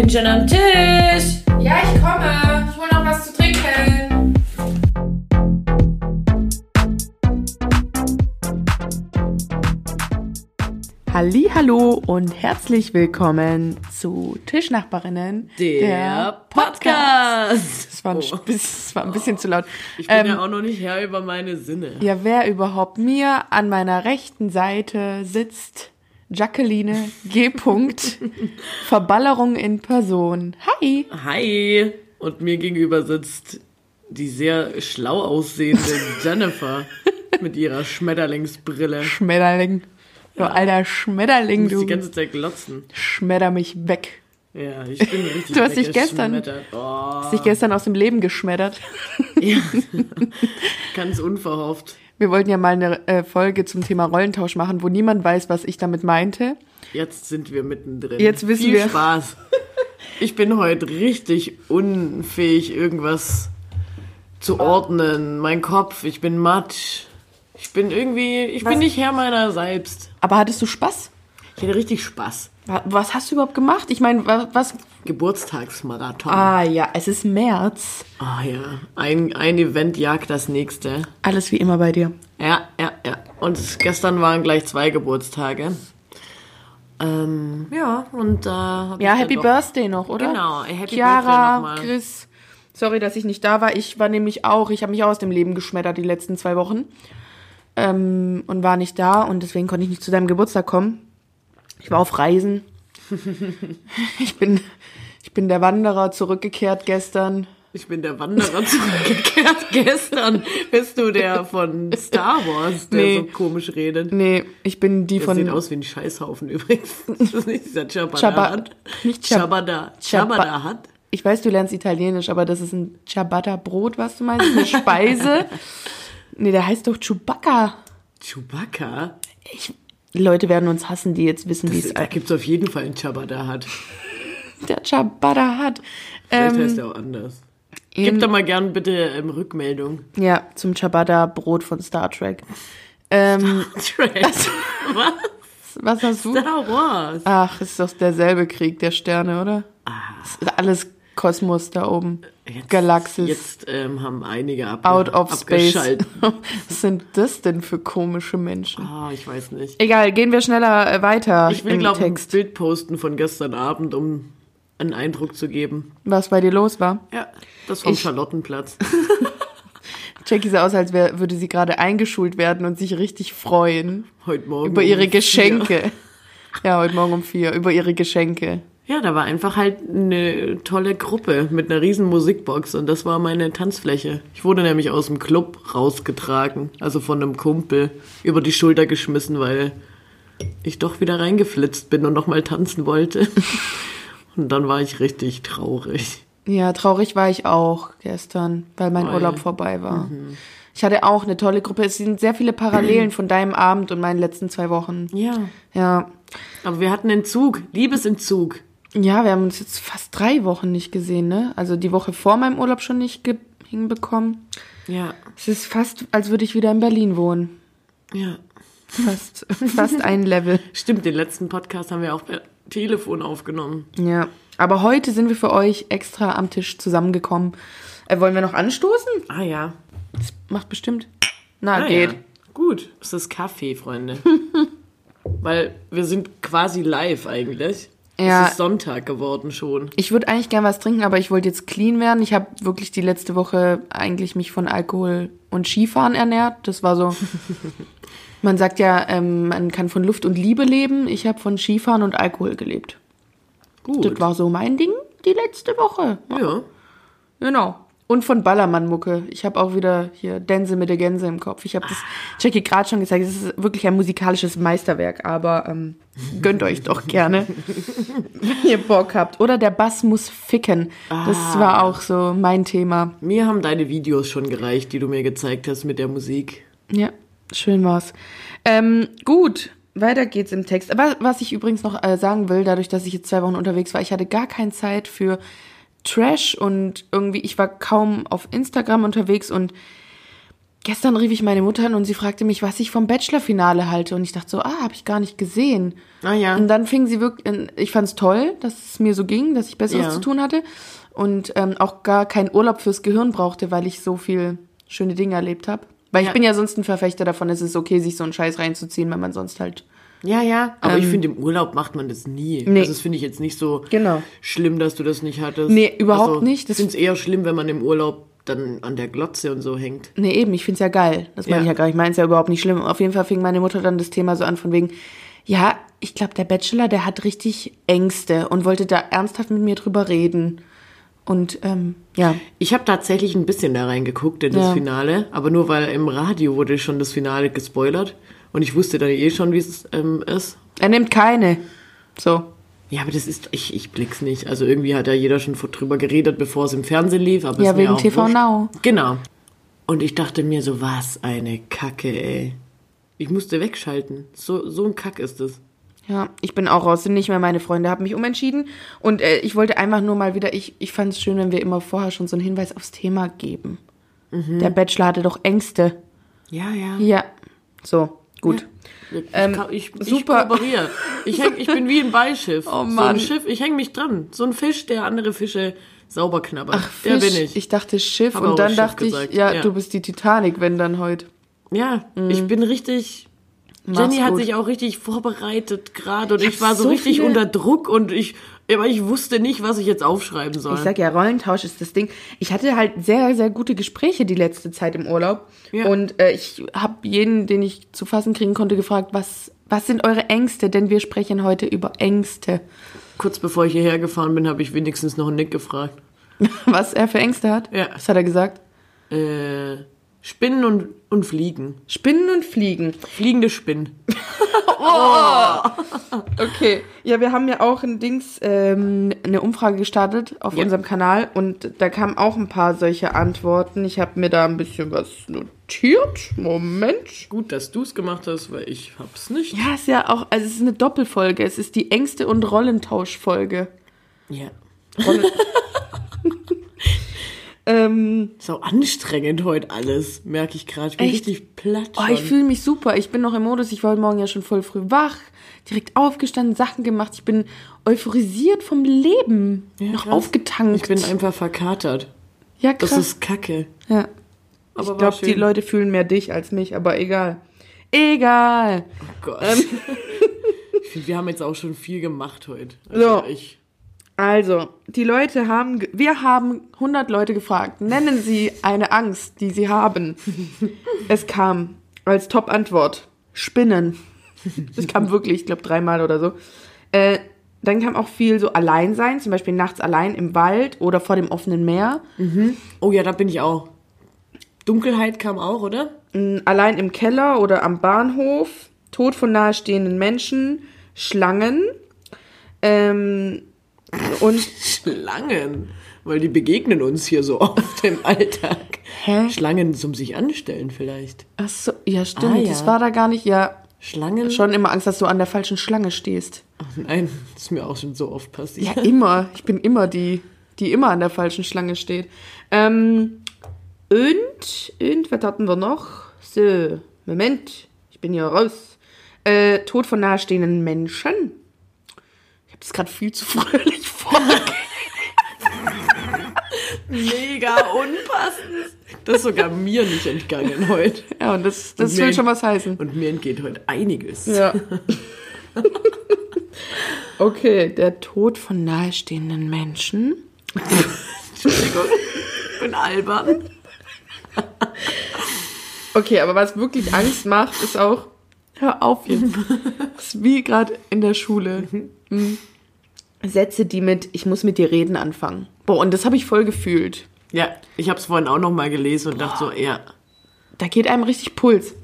bin schon am Tisch. Ja, ich komme. Ich hole noch was zu trinken. Hallo und herzlich willkommen zu Tischnachbarinnen, Der, Podcast. Das war ein, Oh. bisschen, das war ein bisschen zu laut. Ich bin Ähm, ja auch noch nicht Herr über meine Sinne. ja, wer überhaupt mir an meiner rechten Seite sitzt, Jacqueline G. Verballerung in Person. Hi. Hi. Und mir gegenüber sitzt die sehr schlau aussehende Jennifer mit ihrer Schmetterlingsbrille. Schmetterling. Du alter Schmetterling, muss du die ganze Zeit glotzen. schmetter mich weg. Ja, ich bin richtig Du hast dich gestern-. Oh, Hast dich gestern aus dem Leben geschmettert. ja. Ganz unverhofft. Wir wollten ja mal eine äh, Folge zum Thema Rollentausch machen, wo niemand weiß, was ich damit meinte. Jetzt sind wir mittendrin. Jetzt wissen Viel wir. Spaß. Ich bin heute richtig unfähig, irgendwas zu ordnen. Mein Kopf, ich bin matt. Ich bin irgendwie, ich bin nicht Herr meiner selbst. Aber hattest du Spaß? Ich hatte richtig Spaß. Wa- Was hast du überhaupt gemacht? Ich meine, wa- was? Geburtstagsmarathon. Ah, Ah ja, es ist März. ja. Ein, ein Event jagt das nächste. Alles wie immer bei dir. Ja, ja, ja. Und gestern waren gleich zwei Geburtstage. Ähm, ja, und da hab Ja, Happy Birthday noch, oder? Genau, Happy Birthday Chiara, nochmal. Chris. Sorry, dass ich nicht da war. Ich war nämlich auch, ich habe mich auch aus dem Leben geschmettert die letzten zwei Wochen. Ähm, und war nicht da und deswegen konnte ich nicht zu deinem Geburtstag kommen. Ich war auf Reisen. ich bin, ich bin der Wanderer zurückgekehrt gestern. Ich bin der Wanderer zurückgekehrt. Gestern bist du der von Star Wars, der Nee. so komisch redet. Nee, ich bin die Der von sieht aus wie ein Scheißhaufen übrigens. Das ist nicht dieser Chabada Chaba- hat. nicht Chab- Chabada. Chaba- Chabada hat. Ich weiß, du lernst Italienisch, aber das ist ein Ciabatta-Brot, was du meinst? Eine Speise? nee, der heißt doch Chewbacca. Chewbacca? Ich, die Leute werden uns hassen, die jetzt wissen, wie es Da gibt's auf jeden Fall einen Chabada hat. der Ciabatta hat. Vielleicht Ähm, heißt er auch anders. Gib doch mal gern bitte ähm, Rückmeldung. ja, zum Ciabatta-Brot von Star Trek. Ähm, Trash. Was? was hast du? Star Wars. Ach, ist doch derselbe Krieg der Sterne, oder? Es ist alles Kosmos da oben. Jetzt- Galaxis. Jetzt ähm, haben einige abge Out of Space. Was sind das denn für komische Menschen? Ah, ich weiß nicht. Egal, gehen wir schneller äh, weiter Ich will, glaube ich, ein. Bild posten von gestern Abend, um einen Eindruck zu geben. Was bei dir los war. Ja, das vom Ich- Charlottenplatz. Jackie sah aus, als wär, würde sie gerade eingeschult werden und sich richtig freuen Heute Morgen. über um ihre vier. Geschenke. Ja, heute Morgen um vier, über ihre Geschenke. Ja, da war einfach halt eine tolle Gruppe mit einer riesen Musikbox und das war meine Tanzfläche. Ich wurde nämlich aus dem Club rausgetragen, also von einem Kumpel über die Schulter geschmissen, weil ich doch wieder reingeflitzt bin und nochmal tanzen wollte. Und dann war ich richtig traurig. Ja, traurig war ich auch gestern, weil mein Oi. Urlaub vorbei war. Ich hatte auch eine tolle Gruppe. Es sind sehr viele Parallelen von deinem Abend und meinen letzten zwei Wochen. Ja. Ja. Aber wir hatten Entzug, Liebesentzug. Ja, wir haben uns jetzt fast drei Wochen nicht gesehen, ne? Also die Woche vor meinem Urlaub schon nicht hinbekommen. Ja, Es ist fast, als würde ich wieder in Berlin wohnen. ja. Fast, fast ein Level. Stimmt, den letzten Podcast haben wir auch per Telefon aufgenommen. Ja. Aber heute sind wir für euch extra am Tisch zusammengekommen. Äh, wollen wir noch anstoßen? Ah ja. Das macht bestimmt. Na, Ah, geht. Ja. Gut, es ist Kaffee, Freunde. Weil wir sind quasi live eigentlich. Ja. Es ist Sonntag geworden schon. Ich würde eigentlich gern was trinken, aber ich wollte jetzt clean werden. Ich habe wirklich die letzte Woche eigentlich mich von Alkohol und Skifahren ernährt. Das war so. man sagt ja, ähm, man kann von Luft und Liebe leben. Ich habe von Skifahren und Alkohol gelebt. Gut. Das war so mein Ding die letzte Woche. ja. Genau. Und von Ballermann-Mucke. Ich habe auch wieder hier Dänse mit der Gänse im Kopf. Ich habe das Jackie gerade schon gesagt. Es ist wirklich ein musikalisches Meisterwerk, aber ähm, gönnt euch doch gerne, wenn ihr Bock habt. Oder der Bass muss ficken. Das war auch so mein Thema. Mir haben deine Videos schon gereicht, die du mir gezeigt hast mit der Musik. Ja, schön war's. Ähm, gut, weiter geht's im Text. Aber was ich übrigens noch äh, sagen will, dadurch, dass ich jetzt zwei Wochen unterwegs war, ich hatte gar keine Zeit für Trash und irgendwie, ich war kaum auf Instagram unterwegs und gestern rief ich meine Mutter an und sie fragte mich, was ich vom Bachelor-Finale halte. Und ich dachte so, ah, habe ich gar nicht gesehen. Ah ja. Und dann fing sie wirklich, ich fand es toll, dass es mir so ging, dass ich Besseres Ja. zu tun hatte und ähm, auch gar keinen Urlaub fürs Gehirn brauchte, weil ich so viel schöne Dinge erlebt habe. Weil ich Ja. bin ja sonst ein Verfechter davon, es ist okay, sich so einen Scheiß reinzuziehen, wenn man sonst halt. Ja, ja. Aber ich finde, im Urlaub macht man das nie. Ähm, Nee. Also das finde ich jetzt nicht so Genau. schlimm, dass du das nicht hattest. Nee, überhaupt also, nicht. Ich finde es eher schlimm, wenn man im Urlaub dann an der Glotze und so hängt. Nee, eben, ich find's ja geil. Das meine Ja. ich ja gar nicht. Ich meine es ja überhaupt nicht schlimm. Auf jeden Fall fing meine Mutter dann das Thema so an von wegen, ja, ich glaube, der Bachelor, der hat richtig Ängste und wollte da ernsthaft mit mir drüber reden. Und ähm, ja, Ich habe tatsächlich ein bisschen da reingeguckt in das Ja. Finale, aber nur weil im Radio wurde schon das Finale gespoilert und ich wusste dann eh schon, wie es ähm, ist. er nimmt keine. So. Ja, aber das ist, ich, ich blick's nicht. Also irgendwie hat ja jeder schon vor- drüber geredet, bevor es im Fernsehen lief. Aber Ja, wegen TV wurscht. Now. Genau. Und ich dachte mir so, was eine Kacke, ey. Ich musste wegschalten. So, so ein Kack ist es. Ja, ich bin auch raus, sind nicht mehr meine Freunde, habe mich umentschieden. Und äh, ich wollte einfach nur mal wieder, ich, ich fand es schön, wenn wir immer vorher schon so einen Hinweis aufs Thema geben. Der Bachelor hatte doch Ängste. Ja, ja. Ja. So, gut. Ich, Ähm, ich, ich, super. ich. Ich, häng, ich bin wie ein Beischiff. Oh, So Mann. ein Schiff, ich hänge mich dran. So ein Fisch, der andere Fische sauber knabbert. Ach, der Fisch. bin ich. Ich dachte Schiff Hab und dann Schiff dachte gesagt, ich, ja, ja. du bist die Titanic, wenn dann heute. Ja, ich bin richtig. Mach's Jenny hat gut. sich auch richtig vorbereitet gerade und Ich ich, war so, so richtig viele- unter Druck und ich, aber ich wusste nicht, was ich jetzt aufschreiben soll. Ich sag ja, Rollentausch ist das Ding. Ich hatte halt sehr, sehr gute Gespräche die letzte Zeit im Urlaub. Ja. Und äh, ich habe jeden, den ich zu fassen kriegen konnte, gefragt, was, was sind eure Ängste? Denn wir sprechen heute über Ängste. Kurz bevor ich hierher gefahren bin, habe ich wenigstens noch einen Nick gefragt. Was er für Ängste hat? Ja. Was hat er gesagt? Äh, Spinnen und, und Fliegen. Spinnen und Fliegen. Fliegende Spinnen. Okay. Ja, wir haben ja auch ein Dings, ähm, eine Umfrage gestartet auf Ja. unserem Kanal und da kamen auch ein paar solche Antworten. Ich habe mir da ein bisschen was notiert. Moment. Gut, dass du es gemacht hast, weil ich hab's nicht. Ja, ist ja auch, also es ist eine Doppelfolge. Es ist die Ängste- und Rollentauschfolge. Ja. Rolle ähm, So anstrengend heute alles, merke ich gerade. Ich bin Echt? richtig platt. oh, schon. ich fühle mich super. Ich bin noch im Modus. Ich war heute Morgen ja schon voll früh wach, direkt aufgestanden, Sachen gemacht. Ich bin euphorisiert vom Leben. Ja, noch krass. aufgetankt. Ich bin einfach verkatert. ja, Das krass. ist kacke. ja. Aber ich glaube, die. Leute fühlen mehr dich als mich, aber egal. Egal. Oh Gott. Ähm. wir haben jetzt auch schon viel gemacht heute. Also So. Ich, Also, die Leute haben, wir haben 100 Leute gefragt, nennen Sie eine Angst, die Sie haben. es kam als Top-Antwort Spinnen. Das kam wirklich, ich glaube, dreimal oder so. Äh, dann kam auch viel so Alleinsein, zum Beispiel nachts allein im Wald oder vor dem offenen Meer. oh ja, da bin ich auch. Dunkelheit kam auch, oder? Mm, Allein im Keller oder am Bahnhof. Tod von nahestehenden Menschen. Schlangen. Ähm, und Schlangen. Weil die begegnen uns hier so oft im Alltag. Hä? Schlangen zum sich anstellen vielleicht. Ach so, ja, stimmt. Ah, ja. Das war da gar nicht. Ja, Schlangen? schon immer Angst, dass du an der falschen Schlange stehst. Ach nein, das ist mir auch schon so oft passiert. Ja, immer. Ich bin immer die, die immer an der falschen Schlange steht. Ähm, und, und, was hatten wir noch? So, Moment, ich bin hier raus. Äh, Tod von nahestehenden Menschen. Habe das gerade viel zu fröhlich vor. Mega unpassend. Das ist sogar mir nicht entgangen heute. ja, und das, das Mir- will schon was heißen. Und mir entgeht heute einiges. Ja. okay, der Tod von nahestehenden Menschen. Entschuldigung, ich bin albern. Okay, aber was wirklich Angst macht, ist auch. Hör auf jetzt. Das ist wie gerade in der Schule. Mhm. Sätze, die mit Ich muss mit dir reden anfangen. Boah, und das habe ich voll gefühlt. Ja, ich habe es vorhin auch noch mal gelesen und dachte so, ja, Da geht einem richtig Puls.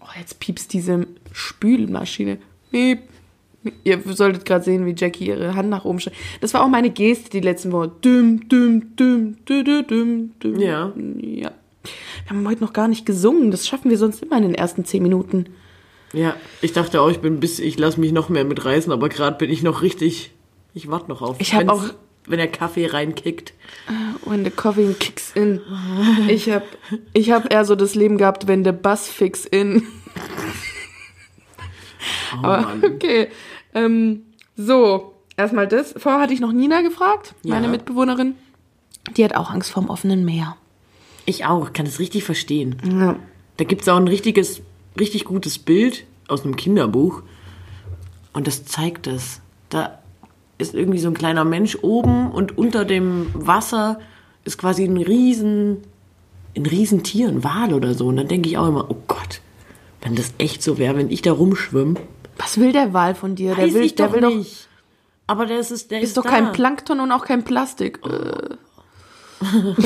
Oh, jetzt piepst diese Spülmaschine. Piep. Ihr solltet gerade sehen, wie Jackie ihre Hand nach oben streckt. Das war auch meine Geste die letzten Wochen. Düm, düm, düm, düm, düm, düm, düm. Ja. Ja. Wir haben heute noch gar nicht gesungen. Das schaffen wir sonst immer in den ersten zehn Minuten. Ja. Ich dachte auch, ich bin bis, ich lasse mich noch mehr mitreißen, aber gerade bin ich noch richtig, ich warte noch auf. Ich habe auch wenn der Kaffee reinkickt. When the coffee kicks in. Ich hab, ich hab eher so das Leben gehabt, wenn der Bass fix in. Oh, Aber Mann. okay. Ähm, so, erstmal das. Vorher hatte ich noch Nina gefragt, meine Ja. Mitbewohnerin. Die hat auch Angst vorm offenen Meer. Ich auch, kann das richtig verstehen. Ja. Da gibt es auch ein richtiges, richtig gutes Bild aus einem Kinderbuch. Und das zeigt es. Da ist irgendwie so ein kleiner Mensch oben und unter dem Wasser ist quasi ein riesen, ein riesen Tier, ein Wal oder so. Und dann denke ich auch immer, oh Gott, wenn das echt so wäre, wenn ich da rumschwimme. Was will der Wal von dir? Der Weiß will, ich der doch will doch, nicht. Aber der ist, der ist ist doch da. kein Plankton und auch kein Plastik. Äh,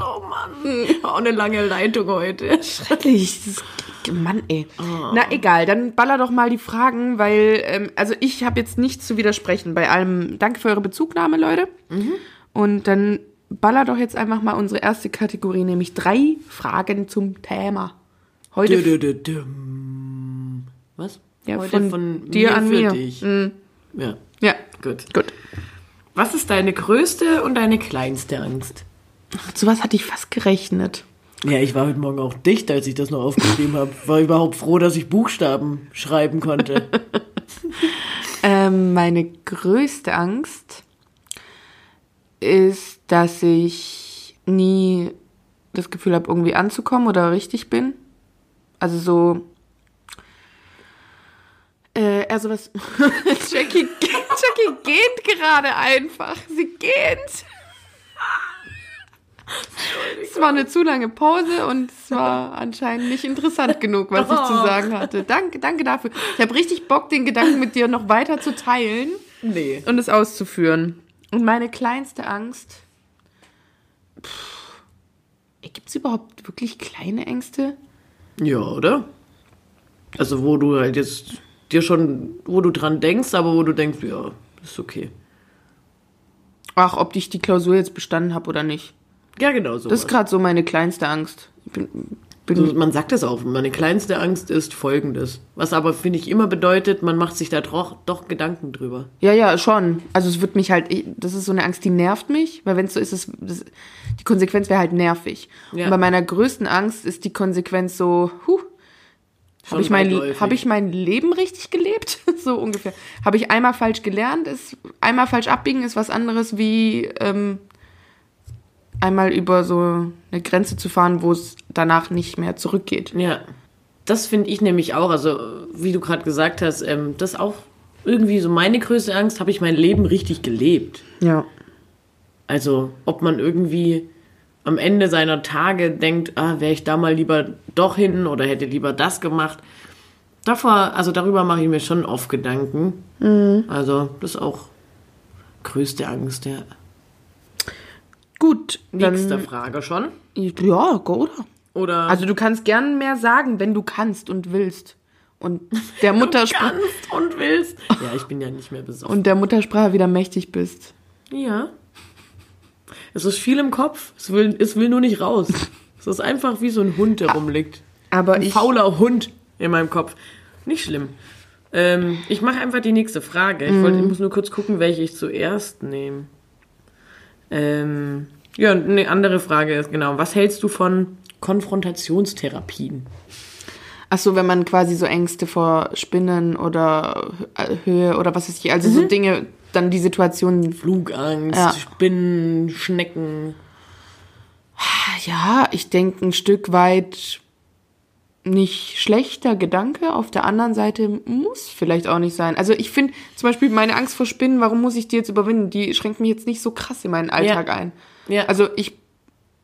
Oh Mann, auch eine lange Leitung heute. Schrecklich. Mann, ey. Na egal, dann baller doch mal die Fragen, weil, ähm, also ich habe jetzt nichts zu widersprechen bei allem. Danke für eure Bezugnahme, Leute. Und dann baller doch jetzt einfach mal unsere erste Kategorie, nämlich drei Fragen zum Thema. Heute dü, dü, düm. Was? Ja, Heute von dir an für mir. dich. Mhm. Ja, Ja, gut. gut. Was ist deine größte und deine kleinste Angst? Mit sowas hatte ich fast gerechnet. Ja, ich war heute Morgen auch dicht, als ich das noch aufgeschrieben habe. War überhaupt froh, dass ich Buchstaben schreiben konnte. Ähm, meine größte Angst ist, dass ich nie das Gefühl habe, irgendwie anzukommen oder richtig bin. Also so. Äh, eher sowas. Jackie, Jackie geht gerade einfach. Sie geht. Es war eine zu lange Pause und es war anscheinend nicht interessant genug, was ich zu Oh. sagen hatte. Danke, danke dafür. Ich habe richtig Bock, den Gedanken mit dir noch weiter zu teilen nee. und es auszuführen. Und meine kleinste Angst. Gibt es überhaupt wirklich kleine Ängste? Ja, oder? Also, wo du halt jetzt dir schon, wo du dran denkst, aber wo du denkst, ja, ist okay. Ach, ob ich die Klausur jetzt bestanden habe oder nicht. Ja, genau so. Das ist gerade so meine kleinste Angst. Bin, bin Also man sagt das auch. Meine kleinste Angst ist folgendes. Was aber, finde ich, immer bedeutet, man macht sich da doch, doch Gedanken drüber. Ja, ja, schon. Also es wird mich halt, ich- das ist so eine Angst, die nervt mich, weil wenn es so ist, ist das, die Konsequenz wäre halt nervig. Ja. Und bei meiner größten Angst ist die Konsequenz so, huh, habe ich, mein, hab ich mein Leben richtig gelebt? so ungefähr. Habe ich einmal falsch gelernt? Ist, einmal falsch abbiegen ist was anderes wie ähm, einmal über so eine Grenze zu fahren, wo es danach nicht mehr zurückgeht. Ja, das finde ich nämlich auch. Also, wie du gerade gesagt hast, ähm, das auch irgendwie so meine größte Angst, habe ich mein Leben richtig gelebt. Ja. Also, ob man irgendwie am Ende seiner Tage denkt, ah, wäre ich da mal lieber doch hin oder hätte lieber das gemacht. Davor, also darüber mache ich mir schon oft Gedanken. Also, das ist auch größte Angst, ja. Gut, Nächste dann. Frage schon. Ja, oder? Oder Also du kannst gern mehr sagen, wenn du kannst und willst. Und der Muttersprache kannst und willst. Ja, ich bin ja nicht mehr besoffen. und der Muttersprache wieder mächtig bist. Ja. Es ist viel im Kopf. Es will, es will nur nicht raus. Es ist einfach wie so ein Hund, der rumliegt. Aber Ein ich fauler Hund in meinem Kopf. Nicht schlimm. Ähm, ich mache einfach die nächste Frage. Ich, wollte, ich muss nur kurz gucken, welche ich zuerst nehme. Ähm, ja, eine andere Frage ist genau. Was hältst du von Konfrontationstherapien? ach so, wenn man quasi so Ängste vor Spinnen oder äh, Höhe oder was ist ich, also so Dinge, dann die Situation. Flugangst, Ja. Spinnen, Schnecken. Ja, ich denke ein Stück weit nicht schlechter Gedanke. Auf der anderen Seite muss vielleicht auch nicht sein. Also ich finde zum Beispiel meine Angst vor Spinnen, warum muss ich die jetzt überwinden? Die schränkt mich jetzt nicht so krass in meinen Alltag Ja. ein. Ja. Also ich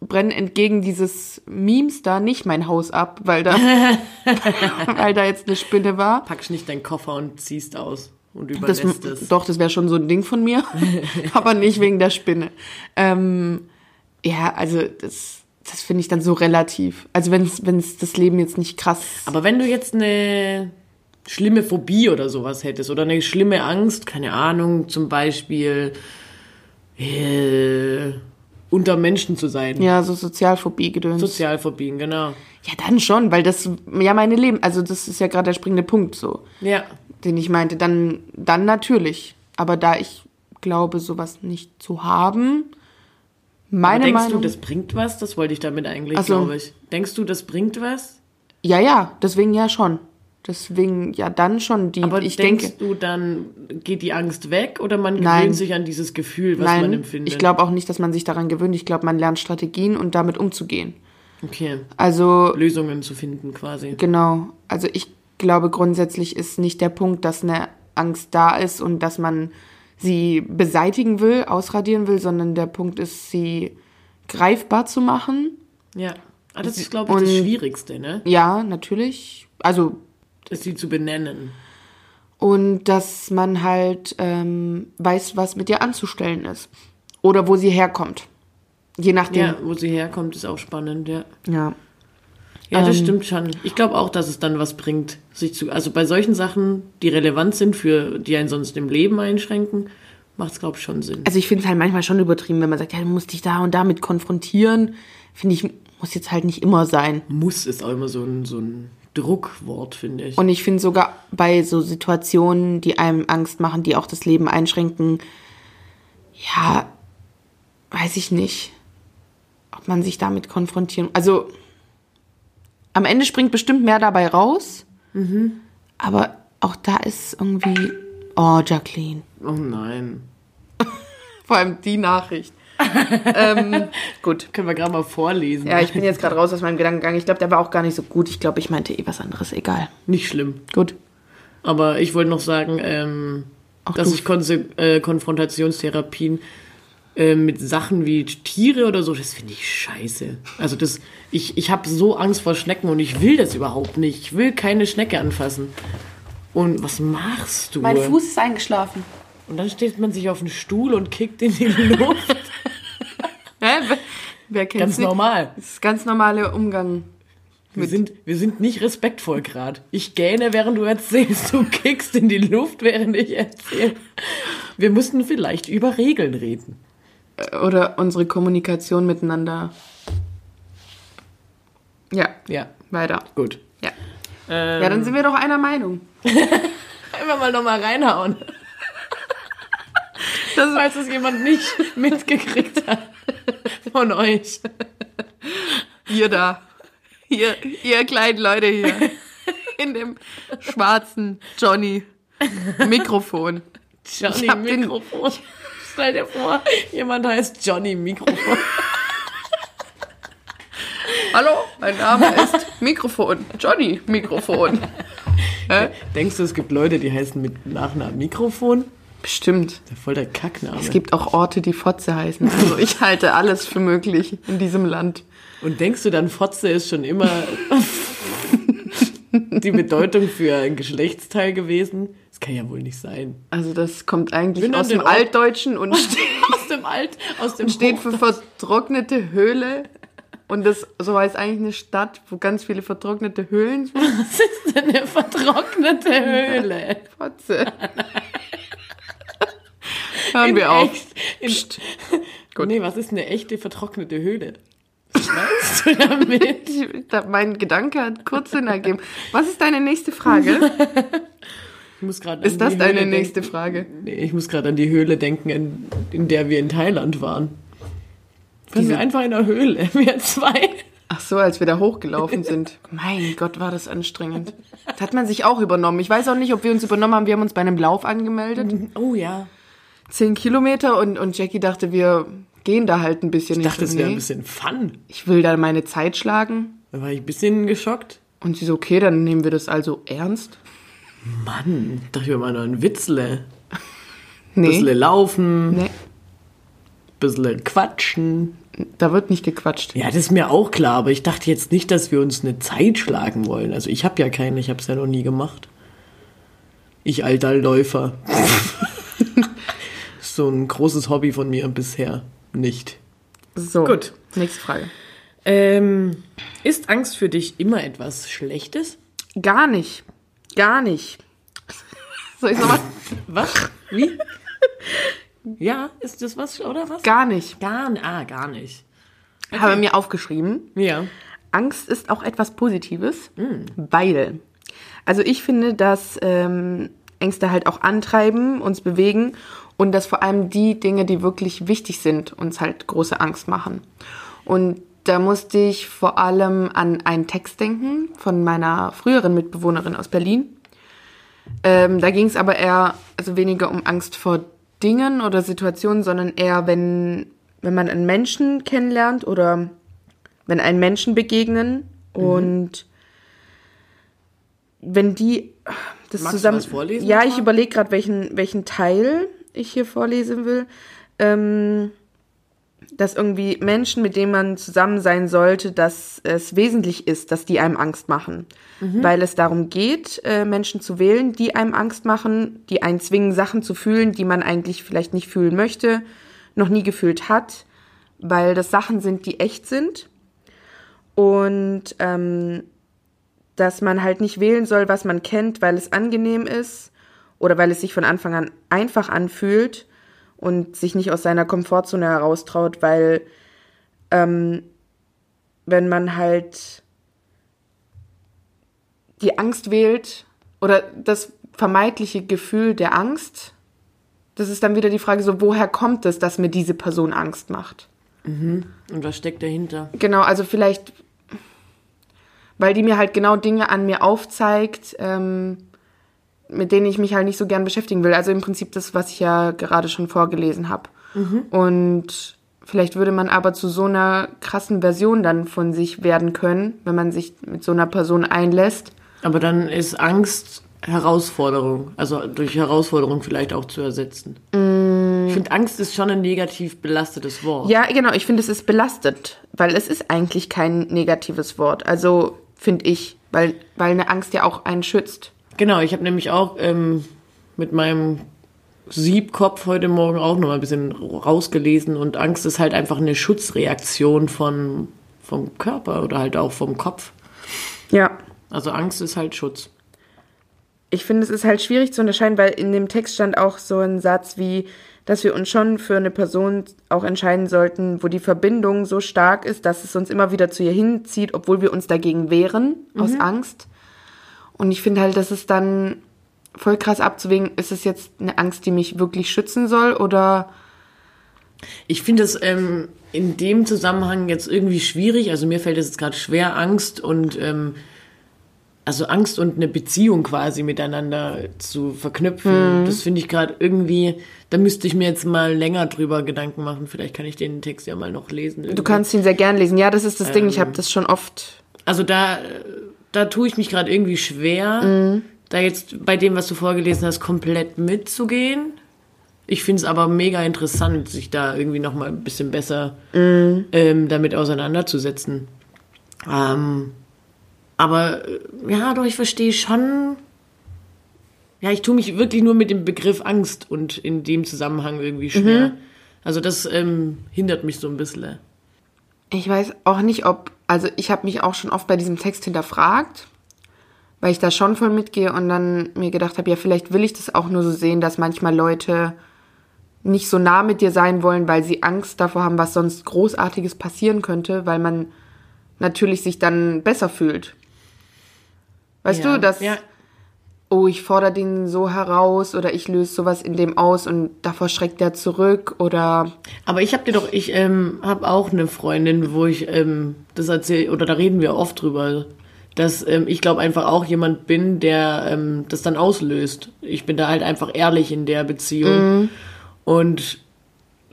brenne entgegen dieses Memes da nicht mein Haus ab, weil da, weil da jetzt eine Spinne war. Packst nicht deinen Koffer und ziehst aus und Das, überlässt es. doch, das wäre schon so ein Ding von mir, aber nicht wegen der Spinne. Ähm, ja, also das, das finde ich dann so relativ. Also wenn es das Leben jetzt nicht krass. Aber wenn du jetzt eine schlimme Phobie oder sowas hättest oder eine schlimme Angst, keine Ahnung, zum Beispiel äh, unter Menschen zu sein. Ja, so Sozialphobie gedöns. Sozialphobien, genau. ja, dann schon, weil das ja meine Leben, also das ist ja gerade der springende Punkt so, Ja. den ich meinte. Dann, dann natürlich. Aber da ich glaube, sowas nicht zu haben. Aber Meine denkst Meinung. du, das bringt was? Das wollte ich damit eigentlich, Ach so. glaube ich. Denkst du, das bringt was? ja, ja, deswegen ja schon. Deswegen ja dann schon die. Aber ich denkst denke, du, dann geht die Angst weg oder man gewöhnt Nein. sich an dieses Gefühl, was man nein, empfindet? ich glaube auch nicht, dass man sich daran gewöhnt. Ich glaube, man lernt Strategien und damit umzugehen. Okay, Also Lösungen zu finden quasi. Genau. Also ich glaube grundsätzlich ist nicht der Punkt, dass eine Angst da ist und dass man sie beseitigen will, ausradieren will, sondern der Punkt ist, sie greifbar zu machen. Ja. Ah, das ist, glaube ich, das Und- Schwierigste, ne? Ja, natürlich. Also Das sie zu benennen. und dass man halt ähm, weiß, was mit ihr anzustellen ist oder wo sie herkommt. Je nachdem. Ja, wo sie herkommt, ist auch spannend, ja. ja. Ja, das Ähm. stimmt schon. Ich glaube auch, dass es dann was bringt, sich zu. Also bei solchen Sachen, die relevant sind für die einen sonst im Leben einschränken, macht es, glaube ich, schon Sinn. Also ich finde es halt manchmal schon übertrieben, wenn man sagt, ja, du musst dich da und damit konfrontieren. Finde ich, muss jetzt halt nicht immer sein. Muss ist auch immer so ein, so ein Druckwort, finde ich. Und ich finde sogar bei so Situationen, die einem Angst machen, die auch das Leben einschränken, ja, weiß ich nicht, ob man sich damit konfrontieren. Also am Ende springt bestimmt mehr dabei raus, aber auch da ist irgendwie, oh Jacqueline, oh nein. vor allem die Nachricht. ähm, gut. Können wir gerade mal vorlesen. Ja, ich bin jetzt gerade raus aus meinem Gedankengang. Ich glaube, der war auch gar nicht so gut. Ich glaube, ich meinte eh was anderes. Egal. Nicht schlimm. Gut. Aber ich wollte noch sagen, ähm, dass ich Konse äh, Konfrontationstherapien äh, mit Sachen wie Tiere oder so, das finde ich scheiße. Also das, ich, ich habe so Angst vor Schnecken und ich will das überhaupt nicht. Ich will keine Schnecke anfassen. Und was machst du? ist eingeschlafen. Und dann steht man sich auf den Stuhl und kickt in die Luft. Hä? Wer- Wer kennt's Ganz nicht? normal. Das ist ganz normaler Umgang. Wir sind, wir sind nicht respektvoll gerade. Ich gähne, während du erzählst. Du kickst in die Luft, während ich erzähle. Wir müssten vielleicht über Regeln reden. Oder unsere Kommunikation miteinander. Ja, Ja, weiter. gut. Ja. Ähm, Ja, dann sind wir doch einer Meinung. einfach mal nochmal reinhauen. Das Falls es jemand nicht mitgekriegt hat von euch. ihr da. Ihr, ihr kleinen Leute hier. In dem schwarzen Johnny Mikrofon. Johnny Ich hab den- Mikrofon. Stell dir vor, jemand heißt Johnny Mikrofon. Hallo, mein Name ist Mikrofon. Johnny Mikrofon. Hä? Denkst du, es gibt Leute, die heißen mit Nachnamen Mikrofon? Bestimmt. Ja voll der Kackname. Es gibt auch Orte, die Fotze heißen. Also ich halte alles für möglich in diesem Land. Und denkst du dann, Fotze ist schon immer die Bedeutung für ein Geschlechtsteil gewesen? Das kann ja wohl nicht sein. Also das kommt eigentlich aus dem Altdeutschen und steht, Aus dem Alt, aus dem steht für vertrocknete Höhle. Und das so heißt eigentlich eine Stadt, wo ganz viele vertrocknete Höhlen sind. Was ist denn eine vertrocknete Höhle? Fotze. Hören wir auf. Echt? In, Gut. Nee, was ist eine echte vertrocknete Höhle? Was meinst du damit? Ich, da, mein Gedanke hat kurz Sinn ergeben. Was ist deine nächste Frage? Muss grad Ist das deine Höhle nächste denken. Frage? Nee, ich muss gerade an die Höhle denken, in, in der wir in Thailand waren. Wir einfach in der Höhle, wir zwei. Ach so, als wir da hochgelaufen sind. Mein Gott, war das anstrengend. Das hat man sich auch übernommen. Ich weiß auch nicht, ob wir uns übernommen haben. Wir haben uns bei einem Lauf angemeldet. Oh ja. Zehn Kilometer und, und Jackie dachte, wir gehen da halt ein bisschen. Ich dachte, so, es wäre nee, ein bisschen Fun. Ich will da meine Zeit schlagen. Da war ich ein bisschen geschockt. Und sie so, okay, dann nehmen wir das also ernst. Mann, ich dachte, wir machen noch ein Witzle. Nee, Bissle laufen, nee, bissle quatschen. da wird nicht gequatscht. Ja, das ist mir auch klar, aber ich dachte jetzt nicht, dass wir uns eine Zeit schlagen wollen. Also ich habe ja keine, ich habe es ja noch nie gemacht. Ich alter Läufer. so ein großes Hobby von mir bisher nicht. So, Gut. nächste Frage. Ähm, ist Angst für dich immer etwas Schlechtes? Gar nicht. Gar nicht. Soll ich nochmal? Was? Wie? ja, ist das was oder was? Gar nicht. Gar, ah, gar nicht. Habe mir aufgeschrieben. Ja. Angst ist auch etwas Positives, weil, also ich finde, dass ähm, Ängste halt auch antreiben, uns bewegen Und dass vor allem die Dinge, die wirklich wichtig sind, uns halt große Angst machen. Und da musste ich vor allem an einen Text denken von meiner früheren Mitbewohnerin aus Berlin. Ähm, da ging es aber eher, also weniger um Angst vor Dingen oder Situationen, sondern eher, wenn, wenn man einen Menschen kennenlernt oder wenn einen Menschen begegnen und wenn die das Magst du zusammen. was vorlesen ja, ich überlege gerade, welchen, welchen Teil ich hier vorlesen will. Ähm, dass irgendwie Menschen, mit denen man zusammen sein sollte, dass es wesentlich ist, dass die einem Angst machen. Weil es darum geht, äh, Menschen zu wählen, die einem Angst machen, die einen zwingen, Sachen zu fühlen, die man eigentlich vielleicht nicht fühlen möchte, noch nie gefühlt hat, weil das Sachen sind, die echt sind. Und ähm, dass man halt nicht wählen soll, was man kennt, weil es angenehm ist oder weil es sich von Anfang an einfach anfühlt und sich nicht aus seiner Komfortzone heraustraut, weil ähm, wenn man halt die Angst wählt oder das vermeintliche Gefühl der Angst, das ist dann wieder die Frage so, woher kommt es, dass mir diese Person Angst macht? Und was steckt dahinter? Genau, also vielleicht, weil die mir halt genau Dinge an mir aufzeigt, ähm, mit denen ich mich halt nicht so gern beschäftigen will. Also im Prinzip das, was ich ja gerade schon vorgelesen habe. Und vielleicht würde man aber zu so einer krassen Version dann von sich werden können, wenn man sich mit so einer Person einlässt. Aber dann ist Angst Herausforderung, also durch Herausforderung vielleicht auch zu ersetzen. Ich finde, Angst ist schon ein negativ belastetes Wort. Ja, genau, ich finde, es ist belastet, weil es ist eigentlich kein negatives Wort. Also finde ich, weil, weil eine Angst ja auch einen schützt. Genau, ich habe nämlich auch ähm, mit meinem Siebkopf heute Morgen auch noch mal ein bisschen rausgelesen und Angst ist halt einfach eine Schutzreaktion von, vom Körper oder halt auch vom Kopf. Ja. Also Angst ist halt Schutz. ich finde, es ist halt schwierig zu unterscheiden, weil in dem Text stand auch so ein Satz wie, dass wir uns schon für eine Person auch entscheiden sollten, wo die Verbindung so stark ist, dass es uns immer wieder zu ihr hinzieht, obwohl wir uns dagegen wehren, aus Angst. Und ich finde halt, dass es dann voll krass abzuwägen, ist es jetzt eine Angst, die mich wirklich schützen soll oder Ich finde es ähm, in dem Zusammenhang jetzt irgendwie schwierig. Also mir fällt es jetzt gerade schwer, Angst und ähm, also Angst und eine Beziehung quasi miteinander zu verknüpfen. Das finde ich gerade irgendwie. Da müsste ich mir jetzt mal länger drüber Gedanken machen. Vielleicht kann ich den Text ja mal noch lesen. du irgendwie. kannst ihn sehr gern lesen. Ja, das ist das Ding, ich habe das schon oft. Also da, da tue ich mich gerade irgendwie schwer, da jetzt bei dem, was du vorgelesen hast, komplett mitzugehen. Ich finde es aber mega interessant, sich da irgendwie noch mal ein bisschen besser ähm, damit auseinanderzusetzen. Ähm, aber äh, ja, doch, ich verstehe schon. Ja, ich tue mich wirklich nur mit dem Begriff Angst und in dem Zusammenhang irgendwie schwer. Also das ähm, hindert mich so ein bisschen. Ich weiß auch nicht, ob, also ich habe mich auch schon oft bei diesem Text hinterfragt, weil ich da schon voll mitgehe und dann mir gedacht habe, ja, vielleicht will ich das auch nur so sehen, dass manchmal Leute nicht so nah mit dir sein wollen, weil sie Angst davor haben, was sonst Großartiges passieren könnte, weil man natürlich sich dann besser fühlt. Weißt Ja, du, dass, ja. Oh, ich fordere den so heraus oder ich löse sowas in dem aus und davor schreckt der zurück oder Aber ich habe dir doch, ich ähm, habe auch eine Freundin, wo ich ähm, das erzähle, oder da reden wir oft drüber, dass ähm, ich glaube einfach auch jemand bin, der ähm, das dann auslöst. Ich bin da halt einfach ehrlich in der Beziehung. Und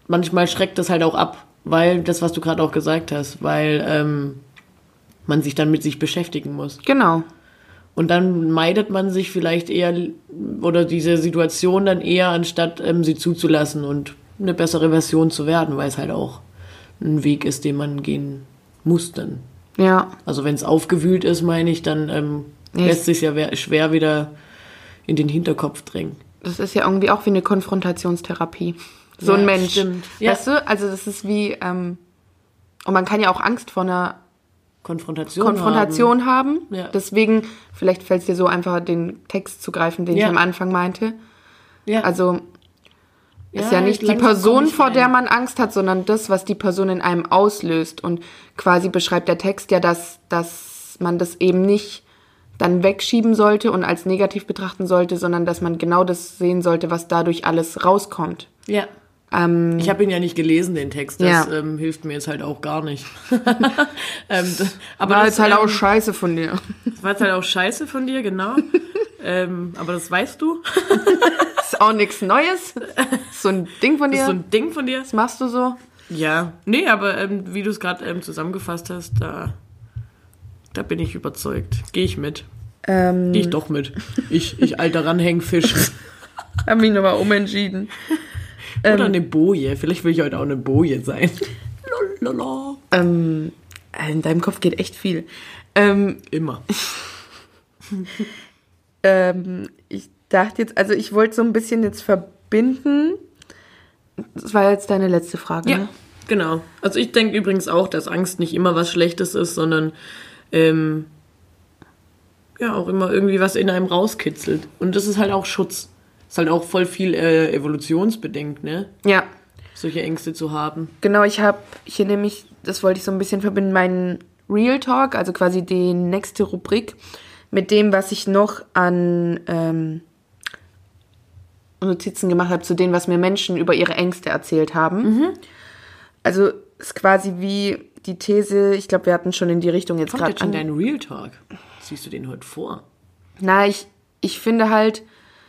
manchmal schreckt das halt auch ab, weil das, was du gerade auch gesagt hast, weil ähm, man sich dann mit sich beschäftigen muss. genau. Und dann meidet man sich vielleicht eher oder diese Situation dann eher, anstatt ähm, sie zuzulassen und eine bessere Version zu werden, weil es halt auch ein Weg ist, den man gehen muss dann. Ja. Also wenn es aufgewühlt ist, meine ich, dann ähm, lässt sich ja wer- schwer wieder in den Hinterkopf drängen. Das ist ja irgendwie auch wie eine Konfrontationstherapie. So Ja, ein Mensch. stimmt. Ja. Weißt du, also das ist wie, ähm, und man kann ja auch Angst vor einer Konfrontation. Konfrontation haben. Ja. Deswegen, vielleicht fällt es dir so einfach, den Text zu greifen, den Ja. ich am Anfang meinte. Haben. Ja. Also ist ja nicht die Person, vor rein. der man Angst hat, sondern das, was die Person in einem auslöst. Und quasi beschreibt der Text ja, dass, dass man das eben nicht dann wegschieben sollte und als negativ betrachten sollte, sondern dass man genau das sehen sollte, was dadurch alles rauskommt. Ja. Ähm, Ich habe ihn ja nicht gelesen, den Text. Das Ja. ähm, hilft mir jetzt halt auch gar nicht. ähm, aber war das jetzt halt auch ähm, scheiße von dir. das war jetzt halt auch scheiße von dir, genau. ähm, aber das weißt du. Ist auch nichts Neues. Ist so ein Ding von Das dir. ist so ein Ding von dir. Was machst du so? Ja. Nee, aber ähm, wie du es gerade zusammengefasst hast, da, da bin ich überzeugt. Gehe ich mit. Ähm, Geh ich doch mit. Ich, ich alter Ranhängfisch. hab mich nochmal umentschieden. Oder eine Boje. Vielleicht will ich heute auch eine Boje sein. Lolala. Ähm, in deinem Kopf geht echt viel. Ähm, Immer. ähm, ich dachte jetzt, also ich wollte so ein bisschen jetzt verbinden. Das war jetzt deine letzte Frage, Ja, ne? genau. Also ich denke übrigens auch, dass Angst nicht immer was Schlechtes ist, sondern ähm, ja auch immer irgendwie was in einem rauskitzelt. Und das ist halt auch Schutz. Ist halt auch voll viel äh, evolutionsbedingt, ne? Ja, Solche Ängste zu haben. genau. Ich habe hier nämlich, das wollte ich so ein bisschen verbinden, meinen Real Talk, also quasi die nächste Rubrik, mit dem, was ich noch an ähm, Notizen gemacht habe zu dem, was mir Menschen über ihre Ängste erzählt haben. Also ist quasi wie die These, ich glaube, wir hatten schon in die Richtung jetzt Kommt gerade jetzt schon an. dein Real Talk? Siehst du den heute vor? Na, ich, ich finde halt,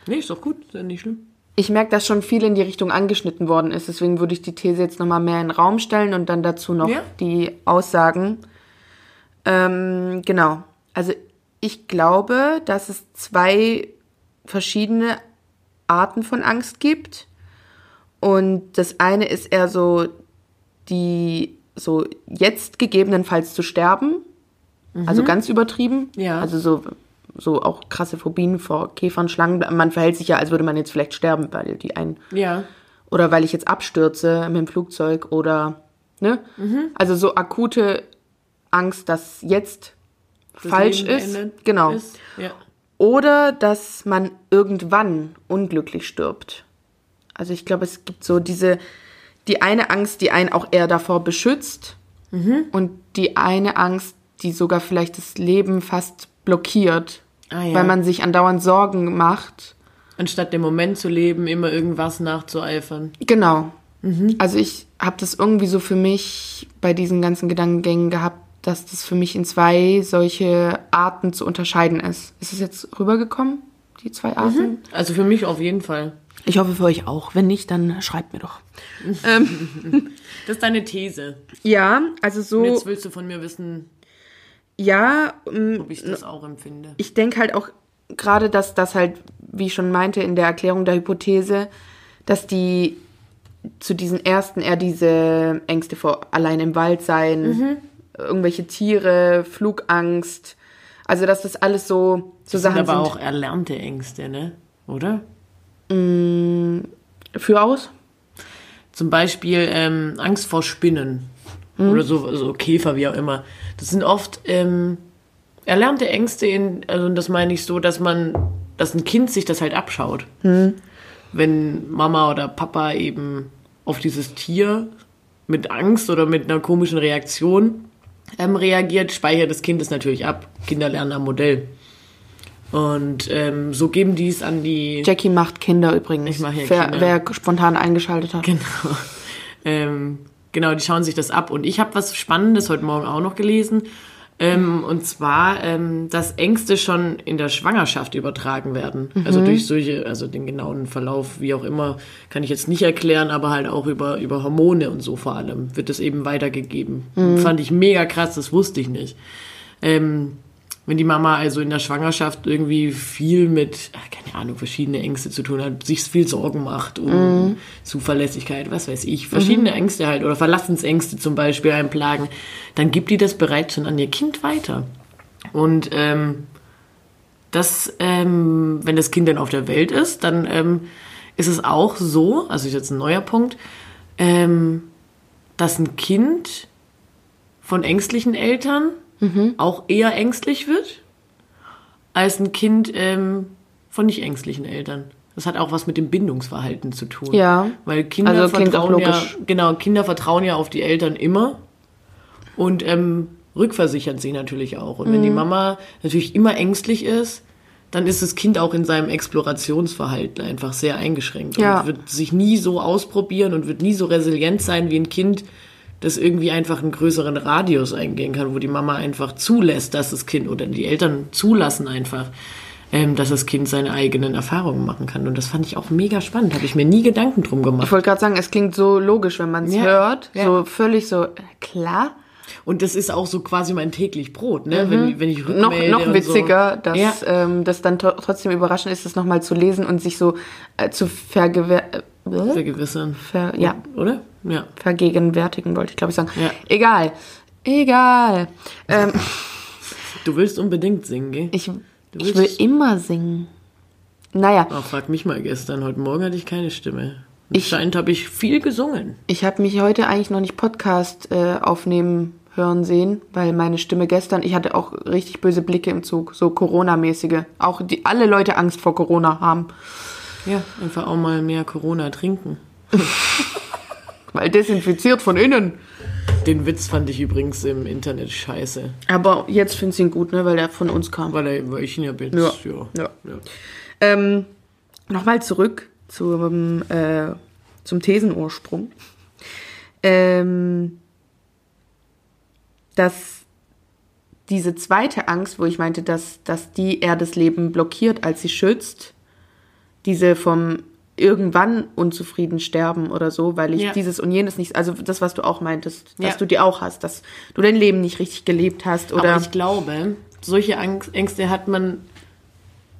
Nee, ist doch gut, ist ja nicht schlimm. ich merke, dass schon viel in die Richtung angeschnitten worden ist. Deswegen würde ich die These jetzt nochmal mehr in den Raum stellen und dann dazu noch Ja. die Aussagen. Ähm, genau. Also ich glaube, dass es zwei verschiedene Arten von Angst gibt. Und das eine ist eher so die, so jetzt gegebenenfalls zu sterben. Also ganz übertrieben. Ja. Also so, so auch krasse Phobien vor Käfern, Schlangen. Man verhält sich ja, als würde man jetzt vielleicht sterben, weil die einen Ja. oder weil ich jetzt abstürze mit dem Flugzeug oder ne? Mhm. Also so akute Angst, dass jetzt Das falsch Leben ist. Genau. Ist. Ja. Oder dass man irgendwann unglücklich stirbt. Also ich glaube, es gibt so diese, die eine Angst, die einen auch eher davor beschützt Mhm. und die eine Angst, die sogar vielleicht das Leben fast blockiert, Ah, ja. weil man sich andauernd Sorgen macht. Anstatt dem Moment zu leben, immer irgendwas nachzueifern. Genau. Mhm. Also ich habe das irgendwie so für mich bei diesen ganzen Gedankengängen gehabt, dass das für mich in zwei solche Arten zu unterscheiden ist. Ist es jetzt rübergekommen, die zwei Arten? Also für mich auf jeden Fall. Ich hoffe für euch auch. Wenn nicht, dann schreibt mir doch. Das ist deine These. Ja, also Und so, jetzt willst du von mir wissen, ja, ähm, ob ich das auch empfinde. ich denke halt auch gerade, dass das halt, wie ich schon meinte in der Erklärung der Hypothese, dass die zu diesen ersten eher diese Ängste vor allein im Wald sein, irgendwelche Tiere, Flugangst, also dass das alles so, so Das sind Sachen aber sind. auch erlernte Ängste, ne? Oder? Für aus? Zum Beispiel ähm, Angst vor Spinnen oder so, so Käfer, wie auch immer. Das sind oft ähm, erlernte Ängste, in, also das meine ich so, dass man, dass ein Kind sich das halt abschaut. Wenn Mama oder Papa eben auf dieses Tier mit Angst oder mit einer komischen Reaktion ähm, reagiert, speichert das Kind es natürlich ab. Kinder lernen am Modell. Und ähm, so geben die es an die Jackie macht Kinder übrigens. Ich mach hier wer, Kinder. wer spontan eingeschaltet hat. Genau. Ähm, genau, die schauen sich das ab. Und ich habe was Spannendes heute Morgen auch noch gelesen. Ähm, und zwar, ähm, dass Ängste schon in der Schwangerschaft übertragen werden. Also durch solche, also den genauen Verlauf, wie auch immer, kann ich jetzt nicht erklären, aber halt auch über, über Hormone und so vor allem wird es eben weitergegeben. Fand ich mega krass, das wusste ich nicht. Ähm, wenn die Mama also in der Schwangerschaft irgendwie viel mit, ach, keine Ahnung, verschiedene Ängste zu tun hat, sich viel Sorgen macht um Zuverlässigkeit, was weiß ich, verschiedene Ängste halt oder Verlassensängste zum Beispiel einplagen, dann gibt die das bereits schon an ihr Kind weiter. Und ähm, das, ähm, wenn das Kind dann auf der Welt ist, dann ähm, ist es auch so, also ist jetzt ein neuer Punkt, ähm, dass ein Kind von ängstlichen Eltern auch eher ängstlich wird, als ein Kind ähm, von nicht ängstlichen Eltern. Das hat auch was mit dem Bindungsverhalten zu tun. Ja. Weil Kinder Also vertrauen ja, genau, Kinder vertrauen ja auf die Eltern immer. Und ähm, rückversichern sie natürlich auch. Und wenn die Mama natürlich immer ängstlich ist, dann ist das Kind auch in seinem Explorationsverhalten einfach sehr eingeschränkt Ja. und wird sich nie so ausprobieren und wird nie so resilient sein wie ein Kind, das irgendwie einfach einen größeren Radius eingehen kann, wo die Mama einfach zulässt, dass das Kind oder die Eltern zulassen einfach, ähm, dass das Kind seine eigenen Erfahrungen machen kann. Und das fand ich auch mega spannend. Habe ich mir nie Gedanken drum gemacht. Ich wollte gerade sagen, es klingt so logisch, wenn man es Ja, hört. ja. So völlig so, äh, klar. Und das ist auch so quasi mein täglich Brot, ne? Wenn, wenn ich Mhm. Noch, noch witziger, so. dass Ja. ähm, das dann tro- trotzdem überraschend ist, das nochmal zu lesen und sich so äh, zu vergewer äh, vergewissern. ver ja, Oder? Ja. vergegenwärtigen, wollte ich glaube ich sagen. Ja. Egal. Egal. Ähm, Du willst unbedingt singen, gell? ich, ich will immer singen. Naja, Oh, frag mich mal gestern. Heute Morgen hatte ich keine Stimme. Ich- Scheint habe ich viel gesungen. ich habe mich heute eigentlich noch nicht Podcast äh, aufnehmen hören sehen, weil meine Stimme gestern, ich hatte auch richtig böse Blicke im Zug, so Corona-mäßige. Auch die alle Leute Angst vor Corona haben. Ja, einfach auch mal mehr Corona trinken. Weil desinfiziert von innen. Den Witz fand ich übrigens im Internet scheiße. Aber jetzt finde ich ihn gut, ne, weil der von uns kam. Weil, er, weil ich ihn ja bin. Ja. ja. Ja. ja. Ähm, Nochmal zurück zum, äh, zum Thesenursprung. Ähm, dass diese zweite Angst, wo ich meinte, dass, dass die eher das Leben blockiert, als sie schützt, diese vom irgendwann unzufrieden sterben oder so, weil ich Ja. dieses und jenes nicht, also das, was du auch meintest, dass Ja. du dir auch hast, dass du dein Leben nicht richtig gelebt hast oder Aber ich glaube, solche Angst, Ängste hat man,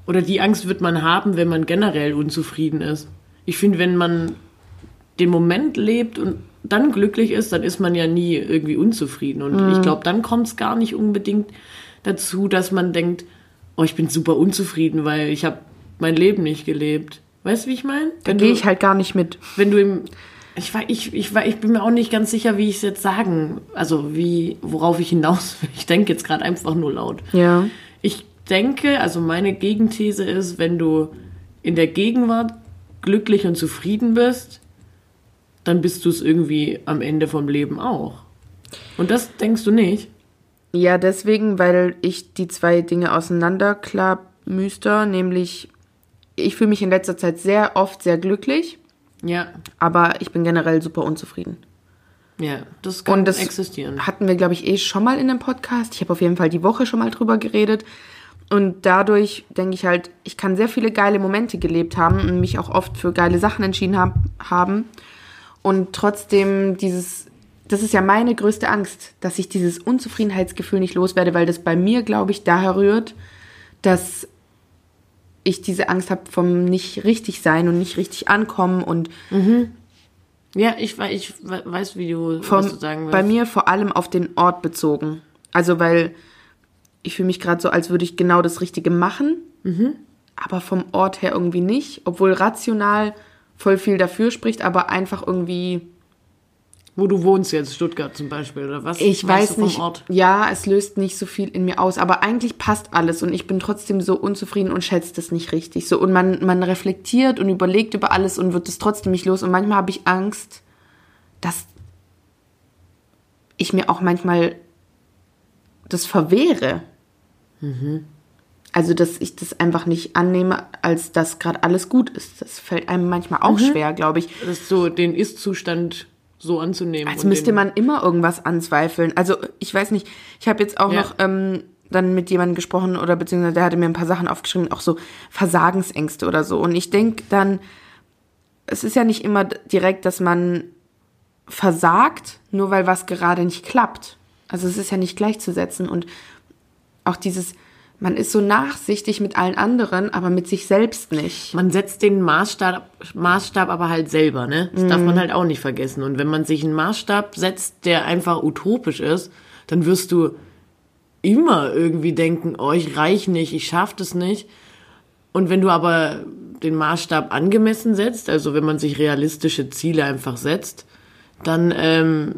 oder die Angst wird man haben, wenn man generell unzufrieden ist. Ich finde, wenn man den Moment lebt und dann glücklich ist, dann ist man ja nie irgendwie unzufrieden. Und ich glaube, dann kommt es gar nicht unbedingt dazu, dass man denkt, oh, ich bin super unzufrieden, weil ich habe mein Leben nicht gelebt. Weißt du, wie ich meine? da gehe ich halt gar nicht mit. wenn du im ich, war, ich, ich, war, ich bin mir auch nicht ganz sicher, wie ich es jetzt sagen, also wie, worauf ich hinaus will. Ich denke jetzt gerade einfach nur laut. Ja. Ich denke, also meine Gegenthese ist, wenn du in der Gegenwart glücklich und zufrieden bist, dann bist du es irgendwie am Ende vom Leben auch. Und das denkst du nicht? Ja, deswegen, weil ich die zwei Dinge auseinanderklamüster, nämlich ich fühle mich in letzter Zeit sehr oft sehr glücklich, Ja, aber ich bin generell super unzufrieden. ja, das kann Und das existieren. hatten wir, glaube ich, eh schon mal in einem Podcast. Ich habe auf jeden Fall die Woche schon mal drüber geredet. Und dadurch denke ich halt, ich kann sehr viele geile Momente gelebt haben und mich auch oft für geile Sachen entschieden hab, haben. Und trotzdem dieses, das ist ja meine größte Angst, dass ich dieses Unzufriedenheitsgefühl nicht loswerde, weil das bei mir, glaube ich, daher rührt, dass ich diese Angst habe vom nicht richtig sein und nicht richtig ankommen und Ja, ich, ich we- weiß, wie du, vom, was du sagen willst. bei mir vor allem auf den Ort bezogen. Also weil ich fühle mich gerade so, als würde ich genau das Richtige machen, Mhm. aber vom Ort her irgendwie nicht, obwohl rational voll viel dafür spricht, aber einfach irgendwie, Wo du wohnst jetzt, Stuttgart zum Beispiel, oder was? ich weiß nicht, Ort? ja, es löst nicht so viel in mir aus, aber eigentlich passt alles und ich bin trotzdem so unzufrieden und schätze das nicht richtig. So und man, man reflektiert und überlegt über alles und wird es trotzdem nicht los und manchmal habe ich Angst, dass ich mir auch manchmal das verwehre. Also, dass ich das einfach nicht annehme, als dass gerade alles gut ist. Das fällt einem manchmal auch schwer, glaube ich. Das ist so den Ist-Zustand so anzunehmen. Als müsste man immer irgendwas anzweifeln. Also, ich weiß nicht, ich habe jetzt auch Ja. noch ähm, dann mit jemandem gesprochen oder beziehungsweise der hatte mir ein paar Sachen aufgeschrieben, auch so Versagensängste oder so. Und ich denke dann, es ist ja nicht immer direkt, dass man versagt, nur weil was gerade nicht klappt. Also es ist ja nicht gleichzusetzen und auch dieses, man ist so nachsichtig mit allen anderen, aber mit sich selbst nicht. Man setzt den Maßstab, Maßstab aber halt selber, ne? Das darf man halt auch nicht vergessen. Und wenn man sich einen Maßstab setzt, der einfach utopisch ist, dann wirst du immer irgendwie denken, oh, ich reich nicht, ich schaff das nicht. Und wenn du aber den Maßstab angemessen setzt, also wenn man sich realistische Ziele einfach setzt, dann ähm,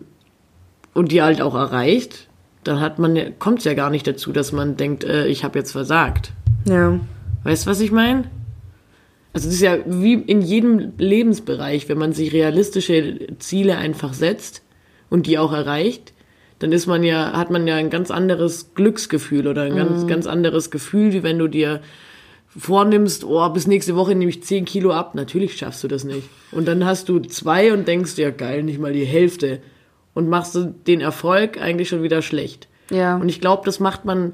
und die halt auch erreicht, dann hat man kommt es ja gar nicht dazu, dass man denkt, äh, ich habe jetzt versagt. Ja. Weißt du, was ich meine? Also das ist ja wie in jedem Lebensbereich, wenn man sich realistische Ziele einfach setzt und die auch erreicht, dann ist man ja, hat man ja ein ganz anderes Glücksgefühl oder ein ganz, ganz anderes Gefühl, wie wenn du dir vornimmst, oh, bis nächste Woche nehme ich 10 Kilo ab. Natürlich schaffst du das nicht. Und dann hast du zwei und denkst, ja geil, nicht mal die Hälfte. Und machst du den Erfolg eigentlich schon wieder schlecht. Ja. Und ich glaube, das macht man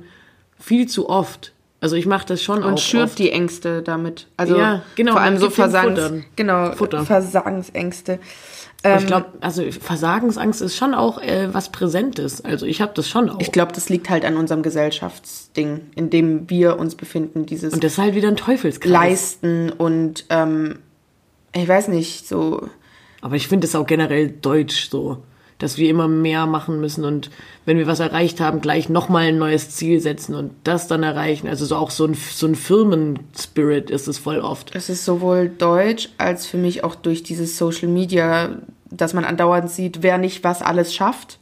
viel zu oft. Also ich mache das schon Und auch schürt oft. die Ängste damit. Also Ja, genau, vor allem so Versagens, Futter. genau, Futter. Versagensängste. Aber Ähm, ich glaube, also Versagensangst ist schon auch äh, was Präsentes. Also ich habe das schon auch. Ich glaube, das liegt halt an unserem Gesellschaftsding, in dem wir uns befinden, dieses und das ist halt wieder ein Teufelskreis. Leisten und ähm, ich weiß nicht, so Aber ich finde es auch generell deutsch so, dass wir immer mehr machen müssen und wenn wir was erreicht haben, gleich nochmal ein neues Ziel setzen und das dann erreichen. Also so auch so ein, so ein Firmenspirit ist es voll oft. es ist sowohl deutsch als für mich auch durch dieses Social Media, dass man andauernd sieht, wer nicht was alles schafft.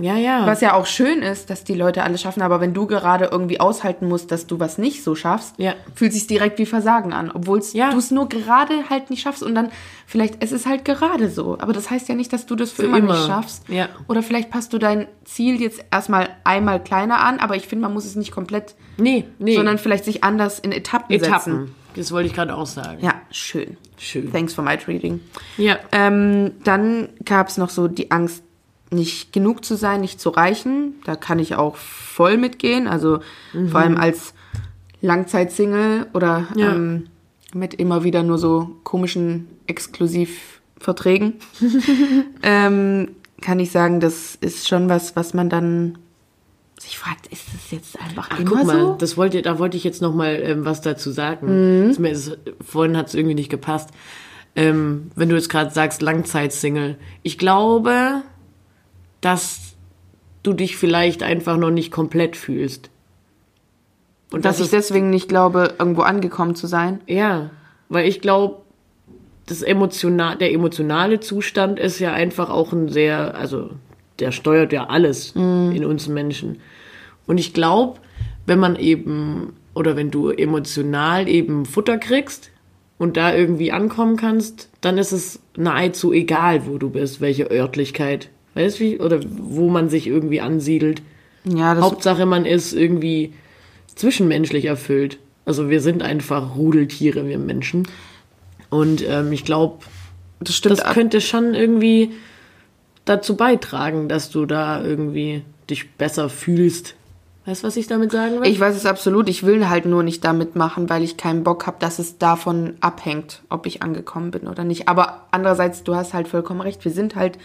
Ja, ja. Was ja auch schön ist, dass die Leute alles schaffen, aber wenn du gerade irgendwie aushalten musst, dass du was nicht so schaffst, Ja. fühlt sich direkt wie Versagen an, obwohl Ja. du es nur gerade halt nicht schaffst und dann vielleicht es ist halt gerade so, aber das heißt ja nicht, dass du das für, Für immer, immer. nicht schaffst. Ja. Oder vielleicht passt du dein Ziel jetzt erstmal einmal kleiner an, aber ich finde, man muss es nicht komplett, nee, nee. sondern vielleicht sich anders in Etappen, setzen. Etappen. Das wollte ich gerade auch sagen. Ja, schön. Schön. Thanks for my reading. Ja. Ähm, dann gab es noch so die Angst, nicht genug zu sein, nicht zu reichen. Da kann ich auch voll mitgehen. Also vor allem als Langzeitsingle oder Ja. ähm, mit immer wieder nur so komischen Exklusivverträgen, ähm, kann ich sagen, das ist schon was, was man dann sich fragt, ist das jetzt einfach Ach, immer guck mal, so? das wollte, da wollte ich jetzt noch mal ähm, was dazu sagen. Das mir ist, vorhin hat es irgendwie nicht gepasst. Ähm, wenn du jetzt gerade sagst Langzeitsingle, ich glaube, dass du dich vielleicht einfach noch nicht komplett fühlst. Und Dass das ich deswegen nicht glaube, irgendwo angekommen zu sein. ja, weil ich glaube, das emotional, der emotionale Zustand ist ja einfach auch ein sehr, also der steuert ja alles in uns Menschen. Und ich glaube, wenn man eben, oder wenn du emotional eben Futter kriegst und da irgendwie ankommen kannst, dann ist es nahezu egal, wo du bist, welche Örtlichkeit. Weißt du, wie, oder wo man sich irgendwie ansiedelt. Ja, das Hauptsache, man ist irgendwie zwischenmenschlich erfüllt. Also wir sind einfach Rudeltiere, wir Menschen. Und ähm, ich glaube, Das stimmt. das könnte schon irgendwie dazu beitragen, dass du da irgendwie dich besser fühlst. Weißt du, was ich damit sagen will? Ich weiß es absolut. Ich will halt nur nicht damit machen, weil ich keinen Bock habe, dass es davon abhängt, ob ich angekommen bin oder nicht. Aber andererseits, du hast halt vollkommen recht. Wir sind halt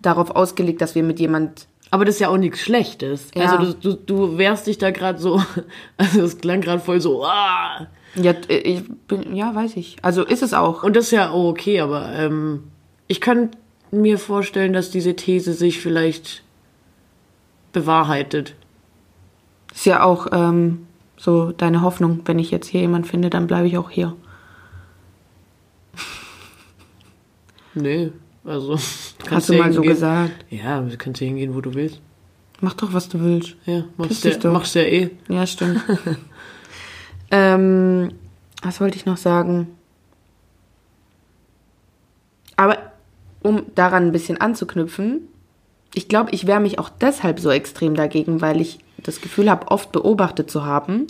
darauf ausgelegt, dass wir mit jemand. Aber das ist ja auch nichts Schlechtes. Ja. Also du, du, du wehrst dich da gerade so, also es klang gerade voll so, ah. Ja, äh, ich bin, ja, weiß ich. Also ist es auch. Und das ist ja auch okay, aber ähm, ich könnte mir vorstellen, dass diese These sich vielleicht bewahrheitet. ist ja auch ähm, so deine Hoffnung. Wenn ich jetzt hier jemanden finde, dann bleibe ich auch hier. Nee, also. Hast du mal so hingehen. gesagt. Ja, du kannst ja hingehen, wo du willst. Mach doch, was du willst. Ja, machst ja, doch. machst ja eh. Ja, stimmt. ähm, was wollte ich noch sagen? Aber um daran ein bisschen anzuknüpfen, ich glaube, ich wehre mich auch deshalb so extrem dagegen, weil ich das Gefühl habe, oft beobachtet zu haben,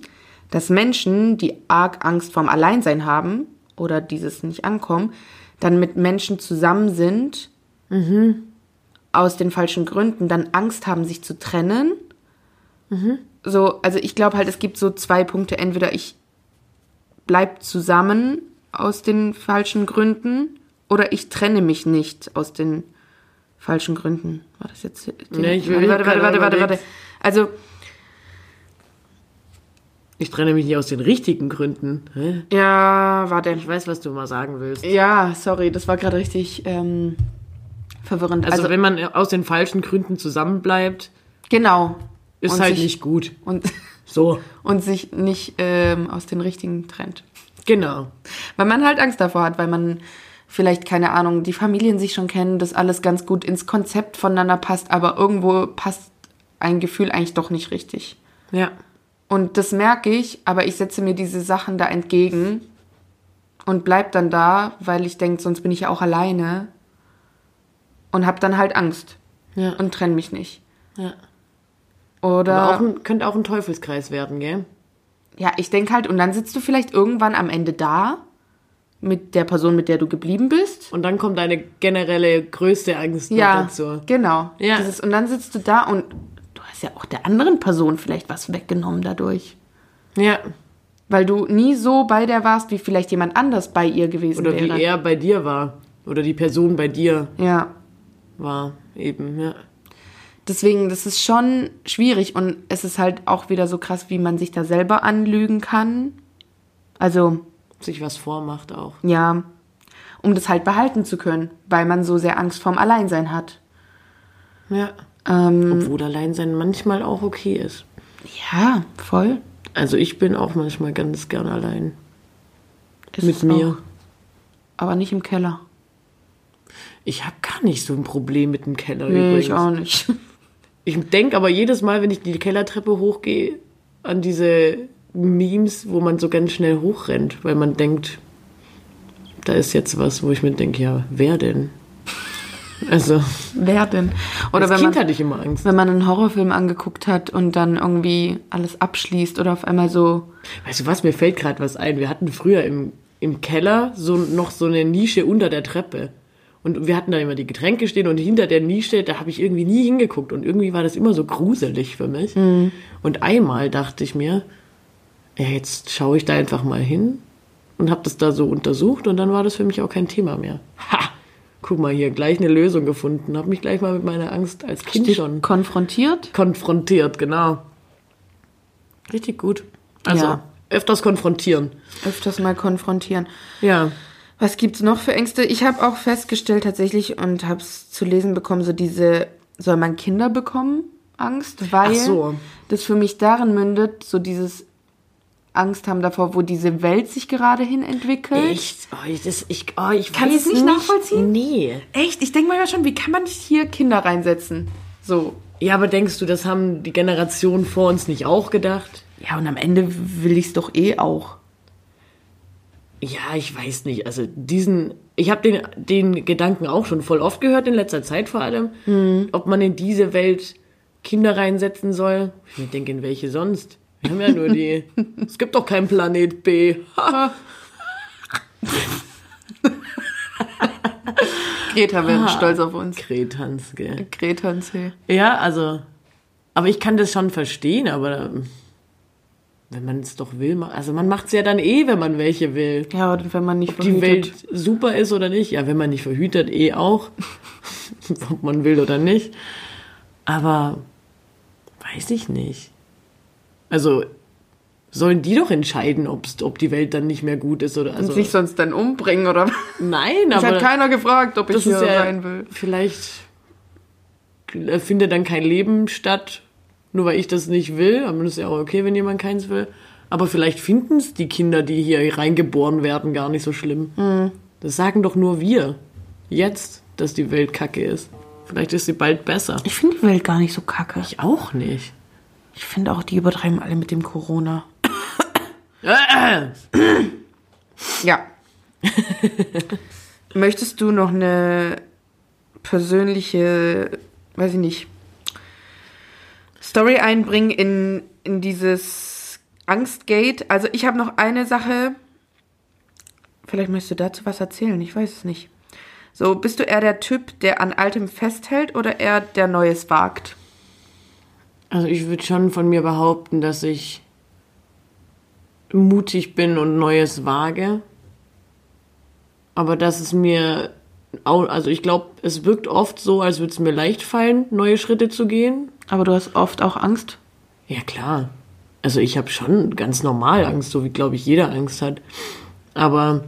dass Menschen, die arg Angst vorm Alleinsein haben oder dieses nicht ankommen, dann mit Menschen zusammen sind, aus den falschen Gründen, dann Angst haben, sich zu trennen so, also ich glaube halt, es gibt so zwei Punkte. Entweder ich bleib zusammen aus den falschen Gründen oder ich trenne mich nicht aus den falschen Gründen. War das jetzt? Nee, ich will- warte, warte, warte, warte, warte, warte. Also, Ich trenne mich nicht aus den richtigen Gründen. Hä? ja, warte. Ich weiß, was du mal sagen willst. Ja, sorry, das war gerade richtig ähm, verwirrend. Also, Also, wenn man aus den falschen Gründen zusammenbleibt, genau. ist Und halt sich- nicht gut. Und, So, und sich nicht ähm, aus den richtigen trennt. genau. Weil man halt Angst davor hat, weil man vielleicht, keine Ahnung, die Familien sich schon kennen, das alles ganz gut ins Konzept voneinander passt, aber irgendwo passt ein Gefühl eigentlich doch nicht richtig. Ja. Und das merke ich, aber ich setze mir diese Sachen da entgegen und bleib dann da, weil ich denke, sonst bin ich ja auch alleine und hab dann halt Angst Ja. und trenne mich nicht. Ja. Oder Aber auch ein, könnte auch ein Teufelskreis werden, gell? ja, ich denke halt, und dann sitzt du vielleicht irgendwann am Ende da mit der Person, mit der du geblieben bist. Und dann kommt deine generelle größte Angst noch Ja, dazu. genau. Ja. Dieses, und dann sitzt du da und hast ja auch der anderen Person vielleicht was weggenommen dadurch. Ja. Weil du nie so bei der warst, wie vielleicht jemand anders bei ihr gewesen Oder wäre. wie er bei dir war. Oder die Person bei dir Ja. war. Eben, ja. Deswegen, das ist schon schwierig und es ist halt auch wieder so krass, wie man sich da selber anlügen kann. Also, Sich was vormacht auch. ja, um das halt behalten zu können, weil man so sehr Angst vorm Alleinsein hat. Ja. Ähm, Obwohl Alleinsein manchmal auch okay ist. ja, voll. Also ich bin auch manchmal ganz gern allein. Ist Mit mir. Auch. Aber nicht im Keller. Ich habe gar nicht so ein Problem mit dem Keller Nee, übrigens. ich auch nicht. Ich denke aber jedes Mal, wenn ich die Kellertreppe hochgehe, an diese Memes, wo man so ganz schnell hochrennt, weil man denkt, da ist jetzt was, wo ich mir denke, ja, wer denn? Also, Wer denn? Oder wenn Kind man, hatte ich immer Angst. wenn man einen Horrorfilm angeguckt hat und dann irgendwie alles abschließt oder auf einmal so. Weißt du was, mir fällt gerade was ein. Wir hatten früher im, im Keller so noch so eine Nische unter der Treppe. Und wir hatten da immer die Getränke stehen und hinter der Nische, da habe ich irgendwie nie hingeguckt. Und irgendwie war das immer so gruselig für mich. Und einmal dachte ich mir, ja, jetzt schaue ich da einfach mal hin und habe das da so untersucht und dann war das für mich auch kein Thema mehr. Ha! Guck mal hier, gleich eine Lösung gefunden. Habe mich gleich mal mit meiner Angst als Kind schon konfrontiert. konfrontiert, genau. Richtig gut. Also Ja. öfters konfrontieren. Öfters mal konfrontieren. Ja. Was gibt's noch für Ängste? Ich habe auch festgestellt tatsächlich und habe es zu lesen bekommen, so diese, soll man Kinder bekommen? Angst, weil Ach so. das für mich darin mündet, so dieses Angst haben davor, wo diese Welt sich gerade hin entwickelt. Echt? Oh, ich, das, ich, oh, ich Kannst weiß du's nicht nachvollziehen? Nee. Echt? Ich denke manchmal schon, wie kann man nicht hier Kinder reinsetzen? So. Ja, aber denkst du, das haben die Generationen vor uns nicht auch gedacht? Ja, und am Ende will ich's doch eh auch. Ja, ich weiß nicht. Also diesen, ich habe den, den Gedanken auch schon voll oft gehört in letzter Zeit vor allem, ob man in diese Welt Kinder reinsetzen soll. Ich denke, in welche sonst? Wir haben ja nur die. es gibt doch keinen Planet B. Greta wäre stolz auf uns. Kretans, gell? Und C. Ja, also, aber ich kann das schon verstehen, aber wenn man es doch will, also man macht es ja dann eh, wenn man welche will. Ja, und wenn man nicht Ob die Welt super ist oder nicht, ja, wenn man nicht verhütet, eh auch, ob man will oder nicht. Aber weiß ich nicht. Also sollen die doch entscheiden, ob's, ob die Welt dann nicht mehr gut ist oder also. sich sonst dann umbringen, oder? Nein, Es aber hat keiner gefragt, ob ich das hier ja sein will. vielleicht findet dann kein Leben statt, nur weil ich das nicht will. Aber das ist ja auch okay, wenn jemand keins will. Aber vielleicht finden es die Kinder, die hier reingeboren werden, gar nicht so schlimm. Mhm. Das sagen doch nur wir. Jetzt, dass die Welt kacke ist. Vielleicht ist sie bald besser. Ich finde die Welt gar nicht so kacke. Ich auch nicht. Ich finde auch, die übertreiben alle mit dem Corona. ja. Möchtest du noch eine persönliche, weiß ich nicht, Story einbringen in, in dieses Angstgate? Also ich habe noch eine Sache. Vielleicht möchtest du dazu was erzählen, ich weiß es nicht. So, bist du eher der Typ, der an Altem festhält oder eher der Neues wagt? Also ich würde schon von mir behaupten, dass ich mutig bin und Neues wage. Aber dass es mir auch, also ich glaube, es wirkt oft so, als würde es mir leicht fallen, neue Schritte zu gehen. Aber du hast oft auch Angst. Ja, klar. Also ich habe schon ganz normal Angst, so wie, glaube ich, jeder Angst hat. Aber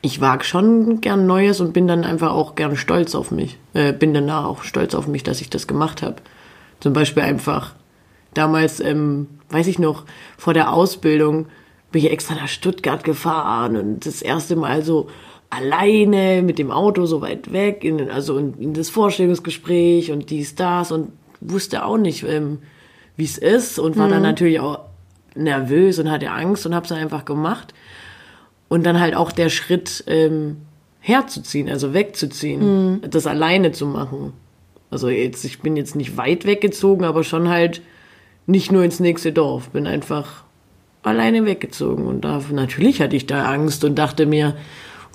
ich wage schon gern Neues und bin dann einfach auch gern stolz auf mich. Äh, bin danach auch stolz auf mich, dass ich das gemacht habe. Zum Beispiel einfach damals, ähm, weiß ich noch, vor der Ausbildung bin ich extra nach Stuttgart gefahren und das erste Mal so alleine mit dem Auto so weit weg, in, also in, in das Vorstellungsgespräch und dies, das und wusste auch nicht, ähm, wie es ist und war dann natürlich auch nervös und hatte Angst und habe es einfach gemacht. Und dann halt auch der Schritt ähm, herzuziehen, also wegzuziehen, das alleine zu machen. Also jetzt, ich bin jetzt nicht weit weggezogen, aber schon halt nicht nur ins nächste Dorf. Bin einfach alleine weggezogen. Und da, natürlich hatte ich da Angst und dachte mir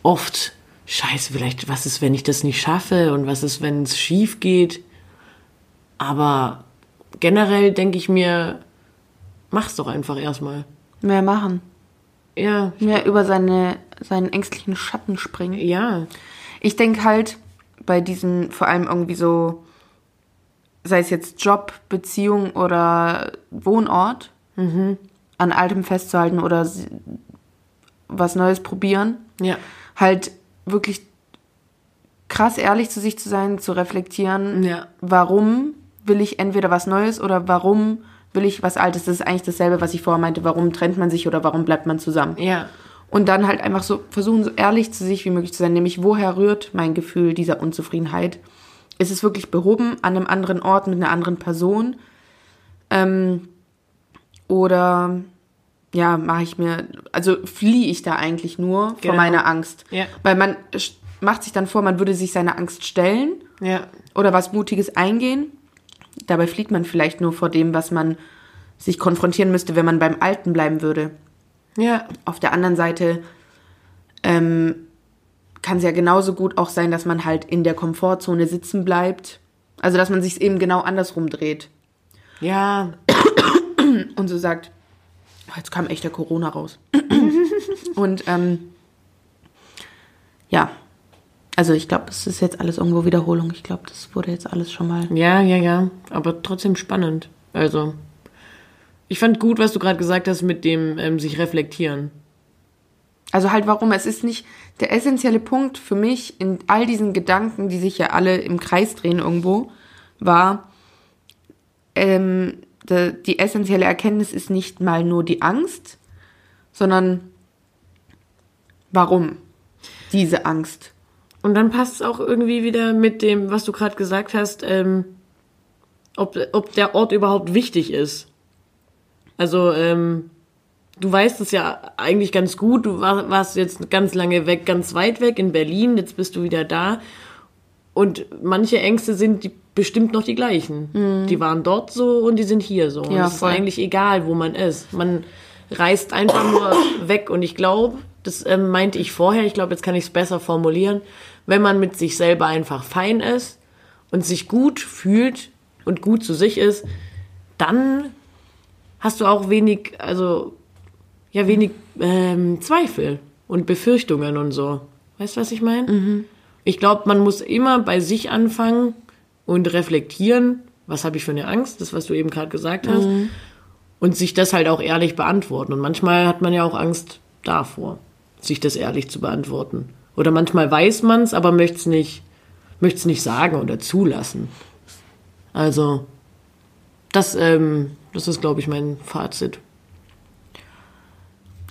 oft, scheiße, vielleicht, was ist, wenn ich das nicht schaffe? Und was ist, wenn es schief geht? Aber generell denke ich mir, mach's doch einfach erstmal. Mehr machen. Ja, Mehr über seine, seinen ängstlichen Schatten springen. ja, Ich denke halt bei diesen, vor allem irgendwie so, sei es jetzt Job, Beziehung oder Wohnort, an Altem festzuhalten oder was Neues probieren. ja, Halt wirklich krass ehrlich zu sich zu sein, zu reflektieren, Ja. warum will ich entweder was Neues oder warum will ich was Altes. Das ist eigentlich dasselbe, was ich vorher meinte. Warum trennt man sich oder warum bleibt man zusammen? ja, Und dann halt einfach so versuchen, so ehrlich zu sich wie möglich zu sein, nämlich woher rührt mein Gefühl dieser Unzufriedenheit? Ist es wirklich behoben an einem anderen Ort mit einer anderen Person? Ähm, oder ja, mache ich mir, also fliehe ich da eigentlich nur vor Genau. meiner Angst? Ja. Weil man macht sich dann vor, man würde sich seiner Angst stellen ja, oder was Mutiges eingehen. Dabei flieht man vielleicht nur vor dem, was man sich konfrontieren müsste, wenn man beim Alten bleiben würde. ja, Auf der anderen Seite ähm, kann es ja genauso gut auch sein, dass man halt in der Komfortzone sitzen bleibt. Also dass man sich eben genau andersrum dreht ja, und so sagt, "Oh, jetzt kam echt der Corona raus. und ähm, ja, also ich glaube, es ist jetzt alles irgendwo Wiederholung. Ich glaube, das wurde jetzt alles schon mal. ja, ja, ja, aber trotzdem spannend. Also, ich fand gut, was du gerade gesagt hast mit dem ähm, sich reflektieren. Also halt warum? Es ist nicht der essentielle Punkt für mich in all diesen Gedanken, die sich ja alle im Kreis drehen irgendwo, war, ähm, de, die essentielle Erkenntnis ist nicht mal nur die Angst, sondern warum diese Angst? Und dann passt es auch irgendwie wieder mit dem, was du gerade gesagt hast, ähm, ob, ob der Ort überhaupt wichtig ist. Also, ähm, du weißt es ja eigentlich ganz gut. Du war, warst jetzt ganz lange weg, ganz weit weg in Berlin. Jetzt bist du wieder da. Und manche Ängste sind die, bestimmt noch die gleichen. Die waren dort so und die sind hier so. Und Ja, es ist eigentlich egal, wo man ist. Man reist einfach nur weg. Und ich glaube, das ähm, meinte ich vorher, ich glaube, jetzt kann ich es besser formulieren, wenn man mit sich selber einfach fein ist und sich gut fühlt und gut zu sich ist, dann hast du auch wenig, also ja, wenig ähm, Zweifel und Befürchtungen und so. Weißt du, was ich meine? Ich glaube, man muss immer bei sich anfangen und reflektieren, was habe ich für eine Angst, das, was du eben gerade gesagt hast, und sich das halt auch ehrlich beantworten. Und manchmal hat man ja auch Angst davor, sich das ehrlich zu beantworten. Oder manchmal weiß man es, aber möchte es nicht, möcht's nicht sagen oder zulassen. Also, das, ähm, das ist, glaube ich, mein Fazit.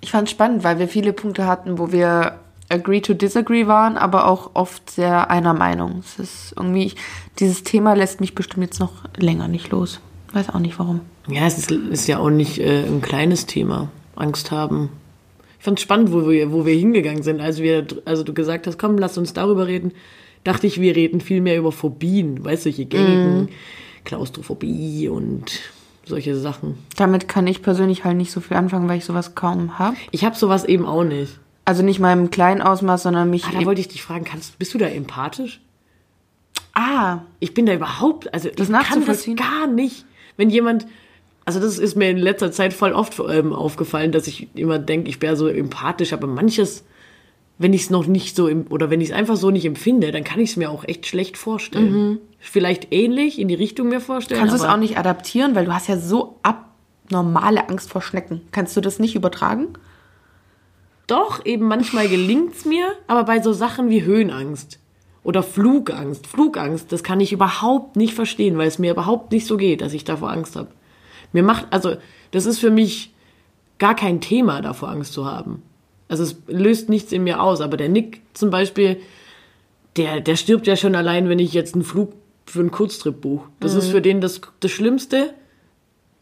Ich fand es spannend, weil wir viele Punkte hatten, wo wir agree to disagree waren, aber auch oft sehr einer Meinung. Es ist irgendwie, dieses Thema lässt mich bestimmt jetzt noch länger nicht los. Weiß auch nicht warum. Ja, es ist, ist ja auch nicht äh, ein kleines Thema. Angst haben. Ich fand es spannend, wo wir, wo wir hingegangen sind. Als wir, also du gesagt hast, komm, lass uns darüber reden, dachte ich, wir reden viel mehr über Phobien, weißt du, solche gängigen Klaustrophobie und solche Sachen. Damit kann ich persönlich halt nicht so viel anfangen, weil ich sowas kaum habe. Ich habe sowas eben auch nicht. Also nicht mal im kleinen Ausmaß, sondern mich. Ah, da wollte ich dich fragen, kannst, bist du da empathisch? ah, Ich bin da überhaupt, also Das ich kann das gar nicht. Wenn jemand, also das ist mir in letzter Zeit voll oft ähm, aufgefallen, dass ich immer denke, ich wäre so empathisch, aber manches, wenn ich es noch nicht so, im, oder wenn ich es einfach so nicht empfinde, dann kann ich es mir auch echt schlecht vorstellen. Vielleicht ähnlich in die Richtung mir vorstellen. kannst du es auch nicht adaptieren, weil du hast ja so abnormale Angst vor Schnecken. Kannst du das nicht übertragen? Doch, eben manchmal gelingt's mir, aber bei so Sachen wie Höhenangst oder Flugangst, Flugangst, das kann ich überhaupt nicht verstehen, weil es mir überhaupt nicht so geht, dass ich davor Angst habe. Mir macht, also, das ist für mich gar kein Thema, davor Angst zu haben. Also es löst nichts in mir aus, aber der Nick zum Beispiel, der, der stirbt ja schon allein, wenn ich jetzt einen Flug für einen Kurztrip buche. Das ist für den das, das Schlimmste,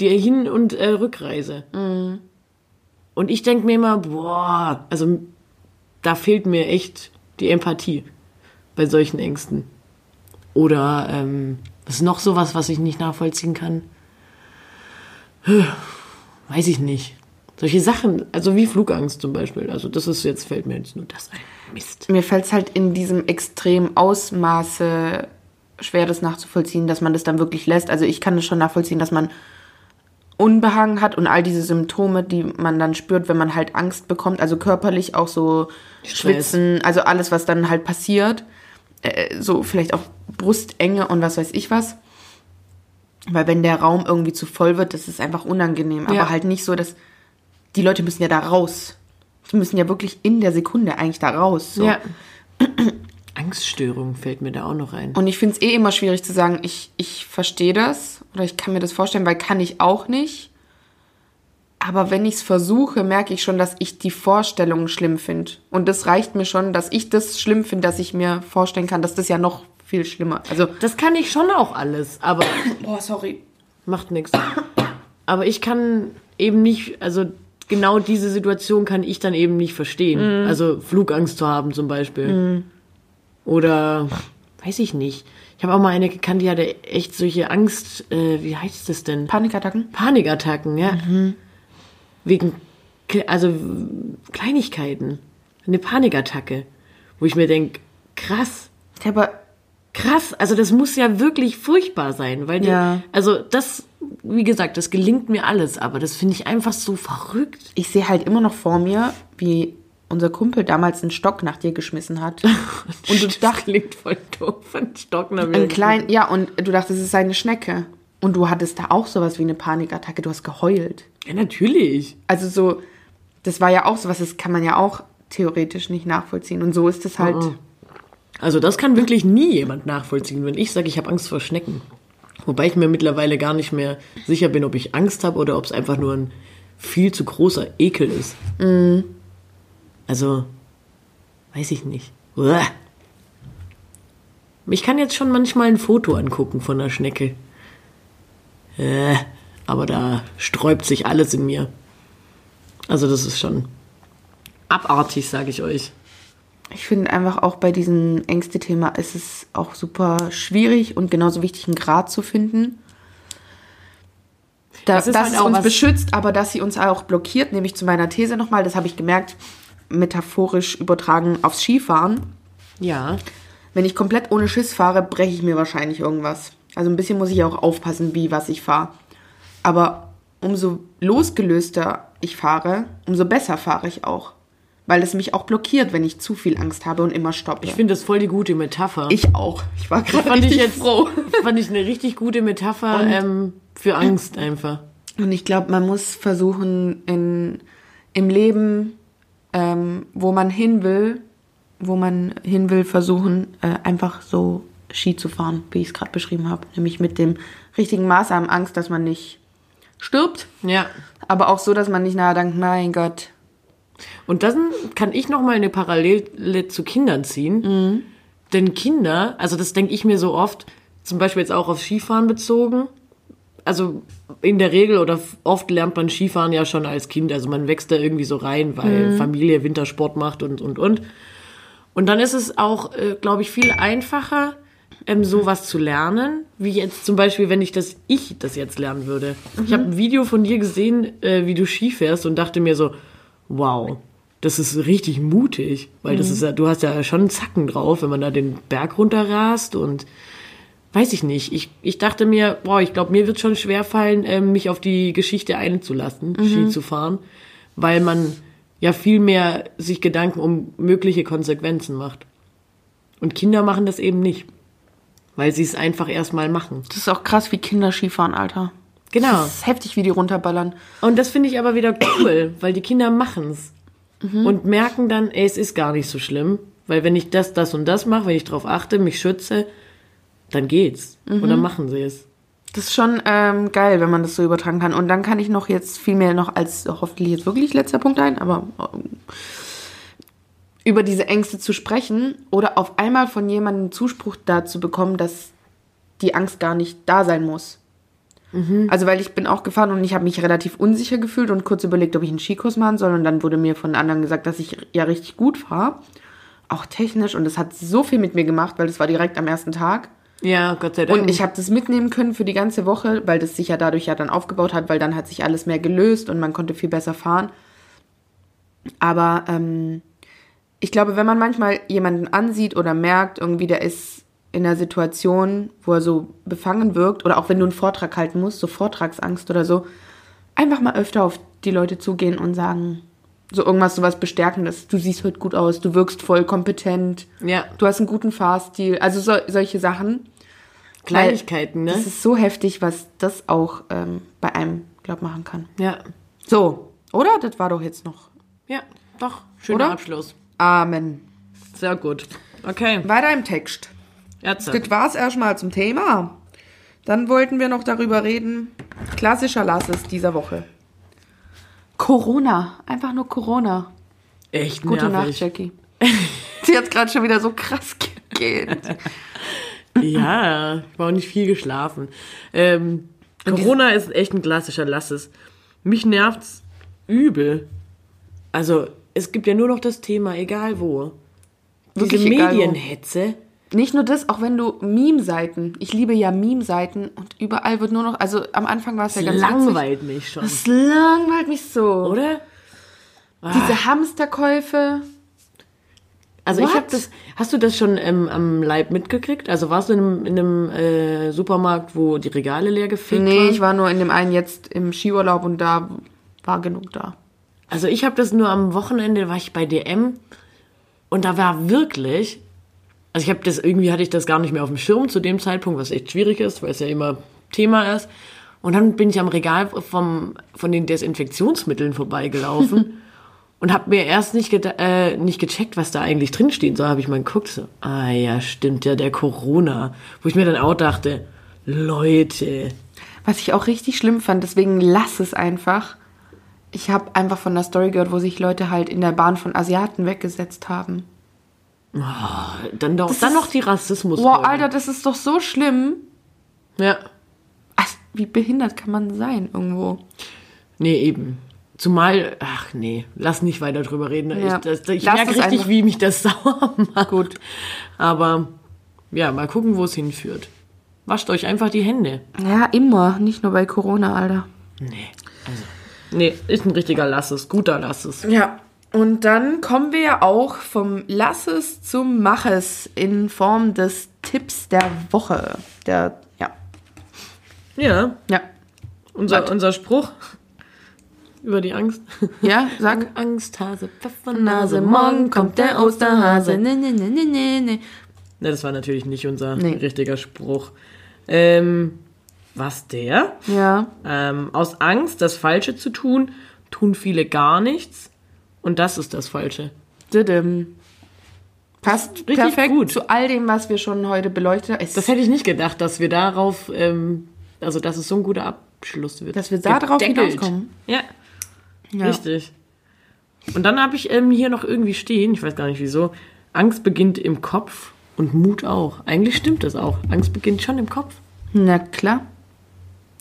die Hin- und äh, Rückreise. Und ich denke mir immer, boah, also da fehlt mir echt die Empathie bei solchen Ängsten. Oder ähm, ist noch sowas, was ich nicht nachvollziehen kann? Weiß ich nicht. Solche Sachen, also wie Flugangst zum Beispiel. Also das ist jetzt, fällt mir jetzt nur das ein. Mist. Mir fällt es halt in diesem extremen Ausmaße schwer, das nachzuvollziehen, dass man das dann wirklich lässt. Also ich kann es schon nachvollziehen, dass man Unbehagen hat und all diese Symptome, die man dann spürt, wenn man halt Angst bekommt, also körperlich auch so Stress. Schwitzen, also alles, was dann halt passiert, äh, so vielleicht auch Brustenge und was weiß ich was. Weil wenn der Raum irgendwie zu voll wird, das ist einfach unangenehm. Aber Ja. halt nicht so, dass die Leute müssen ja da raus. Die müssen ja wirklich in der Sekunde eigentlich da raus. So. Ja. Angststörung fällt mir da auch noch ein. Und ich finde es eh immer schwierig zu sagen, ich, ich verstehe das oder ich kann mir das vorstellen, weil kann ich auch nicht. Aber wenn ich es versuche, merke ich schon, dass ich die Vorstellung schlimm finde. Und das reicht mir schon, dass ich das schlimm finde, dass ich mir vorstellen kann, dass das ja noch viel schlimmer. Also, Das kann ich schon auch alles, aber boah, sorry. macht nichts. Aber ich kann eben nicht, also genau diese Situation kann ich dann eben nicht verstehen. Also Flugangst zu haben zum Beispiel. Oder weiß ich nicht. Ich habe auch mal eine gekannt, die hatte echt solche Angst, äh, wie heißt das denn? Panikattacken? Panikattacken, ja. Wegen, Kle- also Kleinigkeiten. Eine Panikattacke. Wo ich mir denke, krass, Ja, aber krass. Also das muss ja wirklich furchtbar sein, weil die, Ja. also das, wie gesagt, das gelingt mir alles, aber das finde ich einfach so verrückt. ich sehe halt immer noch vor mir, wie unser Kumpel damals einen Stock nach dir geschmissen hat. Und du dachtest, klingt voll doof, ein Stock nach mir. ein klein, ja, und du dachtest, es ist eine Schnecke. Und du hattest da auch sowas wie eine Panikattacke, du hast geheult. Ja, natürlich. Also so, das war ja auch sowas, das kann man ja auch theoretisch nicht nachvollziehen. Und so ist es halt, Also das kann wirklich nie jemand nachvollziehen, wenn ich sage, ich habe Angst vor Schnecken. Wobei ich mir mittlerweile gar nicht mehr sicher bin, ob ich Angst habe oder ob es einfach nur ein viel zu großer Ekel ist. Also, weiß ich nicht. Uah. Ich kann jetzt schon manchmal ein Foto angucken von einer Schnecke. Äh, aber da sträubt sich alles in mir. Also das ist schon abartig, sage ich euch. Ich finde einfach auch bei diesem Ängste-Thema ist es auch super schwierig und genauso wichtig, einen Grad zu finden. Da, Das ist dass halt es uns beschützt, aber dass sie uns auch blockiert, nämlich zu meiner These nochmal, das habe ich gemerkt, metaphorisch übertragen aufs Skifahren. Ja. Wenn ich komplett ohne Schiss fahre, breche ich mir wahrscheinlich irgendwas. Also ein bisschen muss ich auch aufpassen, wie was ich fahre. Aber umso losgelöster ich fahre, umso besser fahre ich auch. Weil es mich auch blockiert, wenn ich zu viel Angst habe und immer stoppe. Ich finde das voll die gute Metapher. Ich auch. Ich war gerade fand ich richtig jetzt froh. fand ich eine richtig gute Metapher ähm, für Angst einfach. Und ich glaube, man muss versuchen, in, im Leben, ähm, wo man hin will, wo man hin will, versuchen, äh, einfach so Ski zu fahren, wie ich es gerade beschrieben habe. Nämlich mit dem richtigen Maß an Angst, dass man nicht stirbt, Ja. aber auch so, dass man nicht nahe denkt, mein Gott. Und dann kann ich noch mal eine Parallele zu Kindern ziehen. Denn Kinder, also das denke ich mir so oft, zum Beispiel jetzt auch auf Skifahren bezogen. Also in der Regel oder oft lernt man Skifahren ja schon als Kind. Also man wächst da irgendwie so rein, weil Familie Wintersport macht und, und, und. Und dann ist es auch, äh, glaube ich, viel einfacher, ähm, sowas zu lernen, wie jetzt zum Beispiel, wenn ich das, ich das jetzt lernen würde. Ich habe ein Video von dir gesehen, äh, wie du Ski fährst und dachte mir so, wow, das ist richtig mutig, weil das ist ja, du hast ja schon einen Zacken drauf, wenn man da den Berg runterrast und weiß ich nicht. Ich, ich dachte mir, boah, ich glaube, mir wird schon schwerfallen, ähm, mich auf die Geschichte einzulassen, Ski zu fahren, weil man ja viel mehr sich Gedanken um mögliche Konsequenzen macht. Und Kinder machen das eben nicht, weil sie es einfach erstmal machen. Das ist auch krass, wie Kinder Skifahren, Alter. Genau. Das ist heftig, wie die runterballern. Und das finde ich aber wieder cool, weil die Kinder machen's und merken dann, ey, es ist gar nicht so schlimm, weil wenn ich das, das und das mache, wenn ich drauf achte, mich schütze, dann geht's. Und dann machen sie es. Das ist schon ähm, geil, wenn man das so übertragen kann. Und dann kann ich noch jetzt viel mehr noch als hoffentlich jetzt wirklich letzter Punkt ein, aber ähm, über diese Ängste zu sprechen oder auf einmal von jemandem Zuspruch dazu bekommen, dass die Angst gar nicht da sein muss. Also weil ich bin auch gefahren und ich habe mich relativ unsicher gefühlt und kurz überlegt, ob ich einen Skikurs machen soll und dann wurde mir von anderen gesagt, dass ich ja richtig gut fahre, auch technisch und das hat so viel mit mir gemacht, weil das war direkt am ersten Tag. Ja, Gott sei Dank. Und ich habe das mitnehmen können für die ganze Woche, weil das sich ja dadurch ja dann aufgebaut hat, weil dann hat sich alles mehr gelöst und man konnte viel besser fahren. Aber ähm, ich glaube, wenn man manchmal jemanden ansieht oder merkt, irgendwie der ist in einer Situation, wo er so befangen wirkt, oder auch wenn du einen Vortrag halten musst, so Vortragsangst oder so, einfach mal öfter auf die Leute zugehen und sagen, so irgendwas, so was Bestärkendes. Du siehst heute gut aus, du wirkst voll kompetent, ja, du hast einen guten Fahrstil, also so, solche Sachen. Kleinigkeiten, Das ne? ist so heftig, was das auch ähm, bei einem, glaub, machen kann. Ja. So, oder? Das war doch jetzt noch. Ja, doch. Schöner Oder? Abschluss. Amen. Sehr gut. Okay. Weiter im Text. Jetzt. Das war's erstmal zum Thema. Dann wollten wir noch darüber reden. Klassischer Lasses dieser Woche. Corona. Einfach nur Corona. Echt Gute Nacht, nervig. Jackie. Sie hat gerade schon wieder so krass gegähnt. Ja, ich war auch nicht viel geschlafen. Ähm, Corona ist echt ein klassischer Lasses. Mich nervt's übel. Also, es gibt ja nur noch das Thema, egal wo. Wirklich Diese egal wo. Medienhetze. Nicht nur das, auch wenn du Meme-Seiten. Ich liebe ja Meme-Seiten und überall wird nur noch. Also am Anfang war es ja ganz witzig. langweilt mich schon. Das langweilt mich so. Oder? Diese Hamsterkäufe. Also ich What? habe das. Hast du das schon ähm, am Leib mitgekriegt? Also warst du in einem, in einem äh, Supermarkt, wo die Regale leer gefegt Nee, waren? ich war nur in dem einen jetzt im Skiurlaub und da war genug da. Also ich habe das nur am Wochenende, war ich bei DM und da war wirklich, also ich habe das, irgendwie hatte ich das gar nicht mehr auf dem Schirm zu dem Zeitpunkt, was echt schwierig ist, weil es ja immer Thema ist. Und dann bin ich am Regal vom, von den Desinfektionsmitteln vorbeigelaufen und habe mir erst nicht, äh, nicht gecheckt, was da eigentlich drinsteht. So habe ich mal geguckt, so, ah ja, stimmt ja, der Corona. Wo ich mir dann auch dachte, Leute, Was ich auch richtig schlimm fand, deswegen lass es einfach. Ich habe einfach von der Story gehört, wo sich Leute halt in der Bahn von Asiaten weggesetzt haben. Dann, doch, Das dann ist- noch die Rassismus. Boah, Alter, das ist doch so schlimm. Ja. Ach, wie behindert kann man sein irgendwo? Nee, eben. Zumal, ach nee, lass nicht weiter drüber reden. Ja. Ich, das, ich merke richtig, einfach. wie mich das sauer macht. Gut. Aber ja, mal gucken, wo es hinführt. Wascht euch einfach die Hände. Ja, immer. Nicht nur bei Corona, Alter. Nee, also. Nee, ist ein richtiger Lasses, guter Lasses. Ja. Und dann kommen wir ja auch vom Lasses zum Maches in Form des Tipps der Woche. Der, ja. Ja, Ja. unser, unser Spruch über die Angst. Ja, sag. Angsthase, Pfeffernase, Nase, morgen kommt der Osterhase. Nee, nee, nee, nee, nee, nee. Ne, das war natürlich nicht unser Nee. richtiger Spruch. Ähm, was der? Ja. Ähm, aus Angst, das Falsche zu tun, tun viele gar nichts. Und das ist das Falsche. Didim. Passt Richtig perfekt gut. zu all dem, was wir schon heute beleuchtet haben. Es- Das hätte ich nicht gedacht, dass wir darauf, ähm, also dass es so ein guter Abschluss wird. Dass wir da drauf Gedeckelt. hinauskommen. Ja, ja. richtig. Und dann habe ich ähm, hier noch irgendwie stehen, ich weiß gar nicht wieso, Angst beginnt im Kopf und Mut auch. Eigentlich stimmt das auch. Angst beginnt schon im Kopf. Na klar.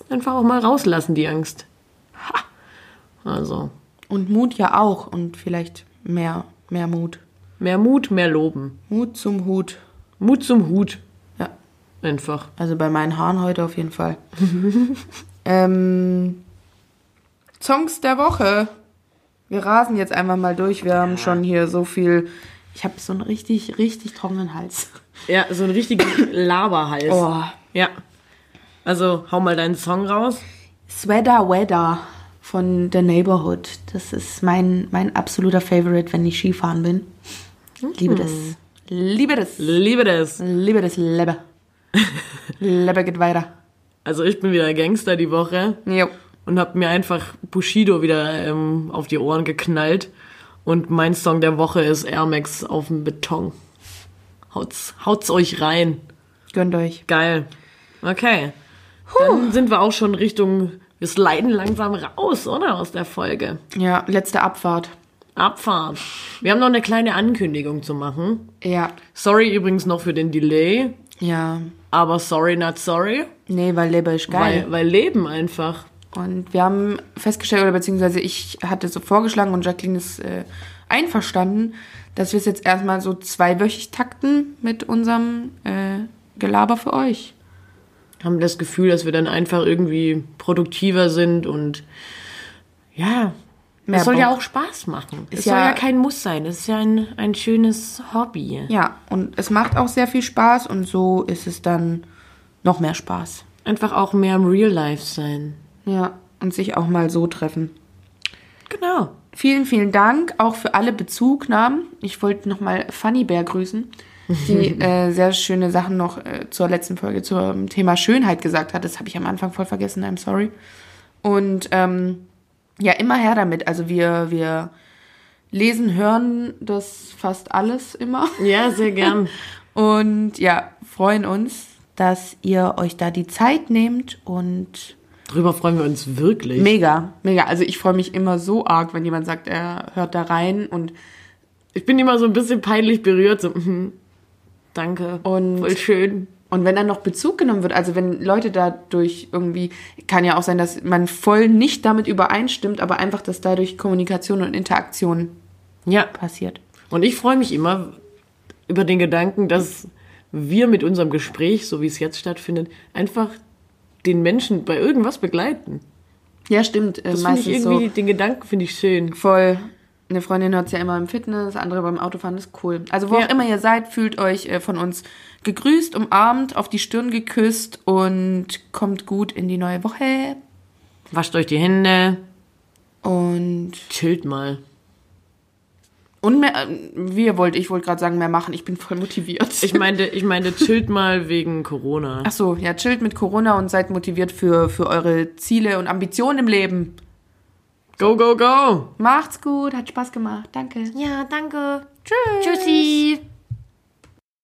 Einfach auch mal rauslassen, die Angst. Ha. Also, Und Mut ja auch. Und vielleicht mehr, mehr Mut. mehr Mut, mehr Loben. Mut zum Hut. Mut zum Hut. Ja. Einfach. Also bei meinen Haaren heute auf jeden Fall. ähm, Songs der Woche. Wir rasen jetzt einfach mal durch. Wir haben schon hier so viel. Ich habe so einen richtig, richtig trockenen Hals. Ja, so ein richtiger Laberhals. Oh. Ja. Also, hau mal deinen Song raus. Sweater Weather von The Neighborhood. Das ist mein, mein absoluter Favorite, wenn ich Skifahren bin. Liebe das. Liebe das. Liebe das. Liebe das Lebe. Lebe geht weiter. Also, ich bin wieder Gangster die Woche Jo. und hab mir einfach Bushido wieder ähm, auf die Ohren geknallt. Und mein Song der Woche ist Air Max auf dem Beton. Haut's, haut's euch rein. Gönnt euch. Geil. Okay. Dann sind wir auch schon Richtung, wir sliden langsam raus, oder? Aus der Folge. Ja, letzte Abfahrt. Abfahrt. Wir haben noch eine kleine Ankündigung zu machen. Ja. Sorry übrigens noch für den Delay, Ja. aber sorry, not sorry. Nee, weil Lebe ist geil. Weil, weil Leben einfach. Und wir haben festgestellt, oder beziehungsweise ich hatte so vorgeschlagen und Jacqueline ist äh, einverstanden, dass wir es jetzt erstmal so zweiwöchig takten mit unserem äh, Gelaber für euch. Haben das Gefühl, dass wir dann einfach irgendwie produktiver sind und ja, Mehr es soll ja Bock. auch Spaß machen. Ist es soll ja- ja kein Muss sein. Es ist ja ein, ein schönes Hobby. Ja, und es macht auch sehr viel Spaß und so ist es dann noch mehr Spaß. Einfach auch mehr im Real Life sein. Ja, und sich auch mal so treffen. Genau. Vielen, vielen Dank auch für alle Bezugnahmen. Ich wollte nochmal Funny Bear grüßen, die äh, sehr schöne Sachen noch äh, zur letzten Folge zum Thema Schönheit gesagt hat. Das habe ich am Anfang voll vergessen, I'm sorry. Und ähm, ja, immer her damit. Also wir, wir lesen, hören das fast alles immer. Ja, sehr gern. Und ja, freuen uns, dass ihr euch da die Zeit nehmt und Darüber freuen wir uns wirklich. mega, mega. Also ich freue mich immer so arg, wenn jemand sagt, er hört da rein und Ich bin immer so ein bisschen peinlich berührt. So, mhm. Danke. Und- Voll schön. Und wenn dann noch Bezug genommen wird, also wenn Leute dadurch irgendwie, kann ja auch sein, dass man voll nicht damit übereinstimmt, aber einfach, dass dadurch Kommunikation und Interaktion Ja. passiert. Und ich freue mich immer über den Gedanken, dass wir mit unserem Gespräch, so wie es jetzt stattfindet, einfach den Menschen bei irgendwas begleiten. Ja, stimmt. Äh, Das finde ich irgendwie, so den Gedanken finde ich schön. voll. Eine Freundin hört ja immer im Fitness, andere beim Autofahren, das ist cool. Also wo Ja. auch immer ihr seid, fühlt euch äh, von uns gegrüßt, umarmt, auf die Stirn geküsst und kommt gut in die neue Woche. Wascht euch die Hände, Und, chillt mal. und mehr, äh, wie ihr wollt, ich wollte gerade sagen, mehr machen, ich bin voll motiviert. Ich meinte, ich meinte, chillt mal wegen Corona. Ach so, ja, chillt mit Corona und seid motiviert für, für eure Ziele und Ambitionen im Leben. Go, go, go! Macht's gut, hat Spaß gemacht. Danke. Ja, danke. Tschüss. Tschüssi.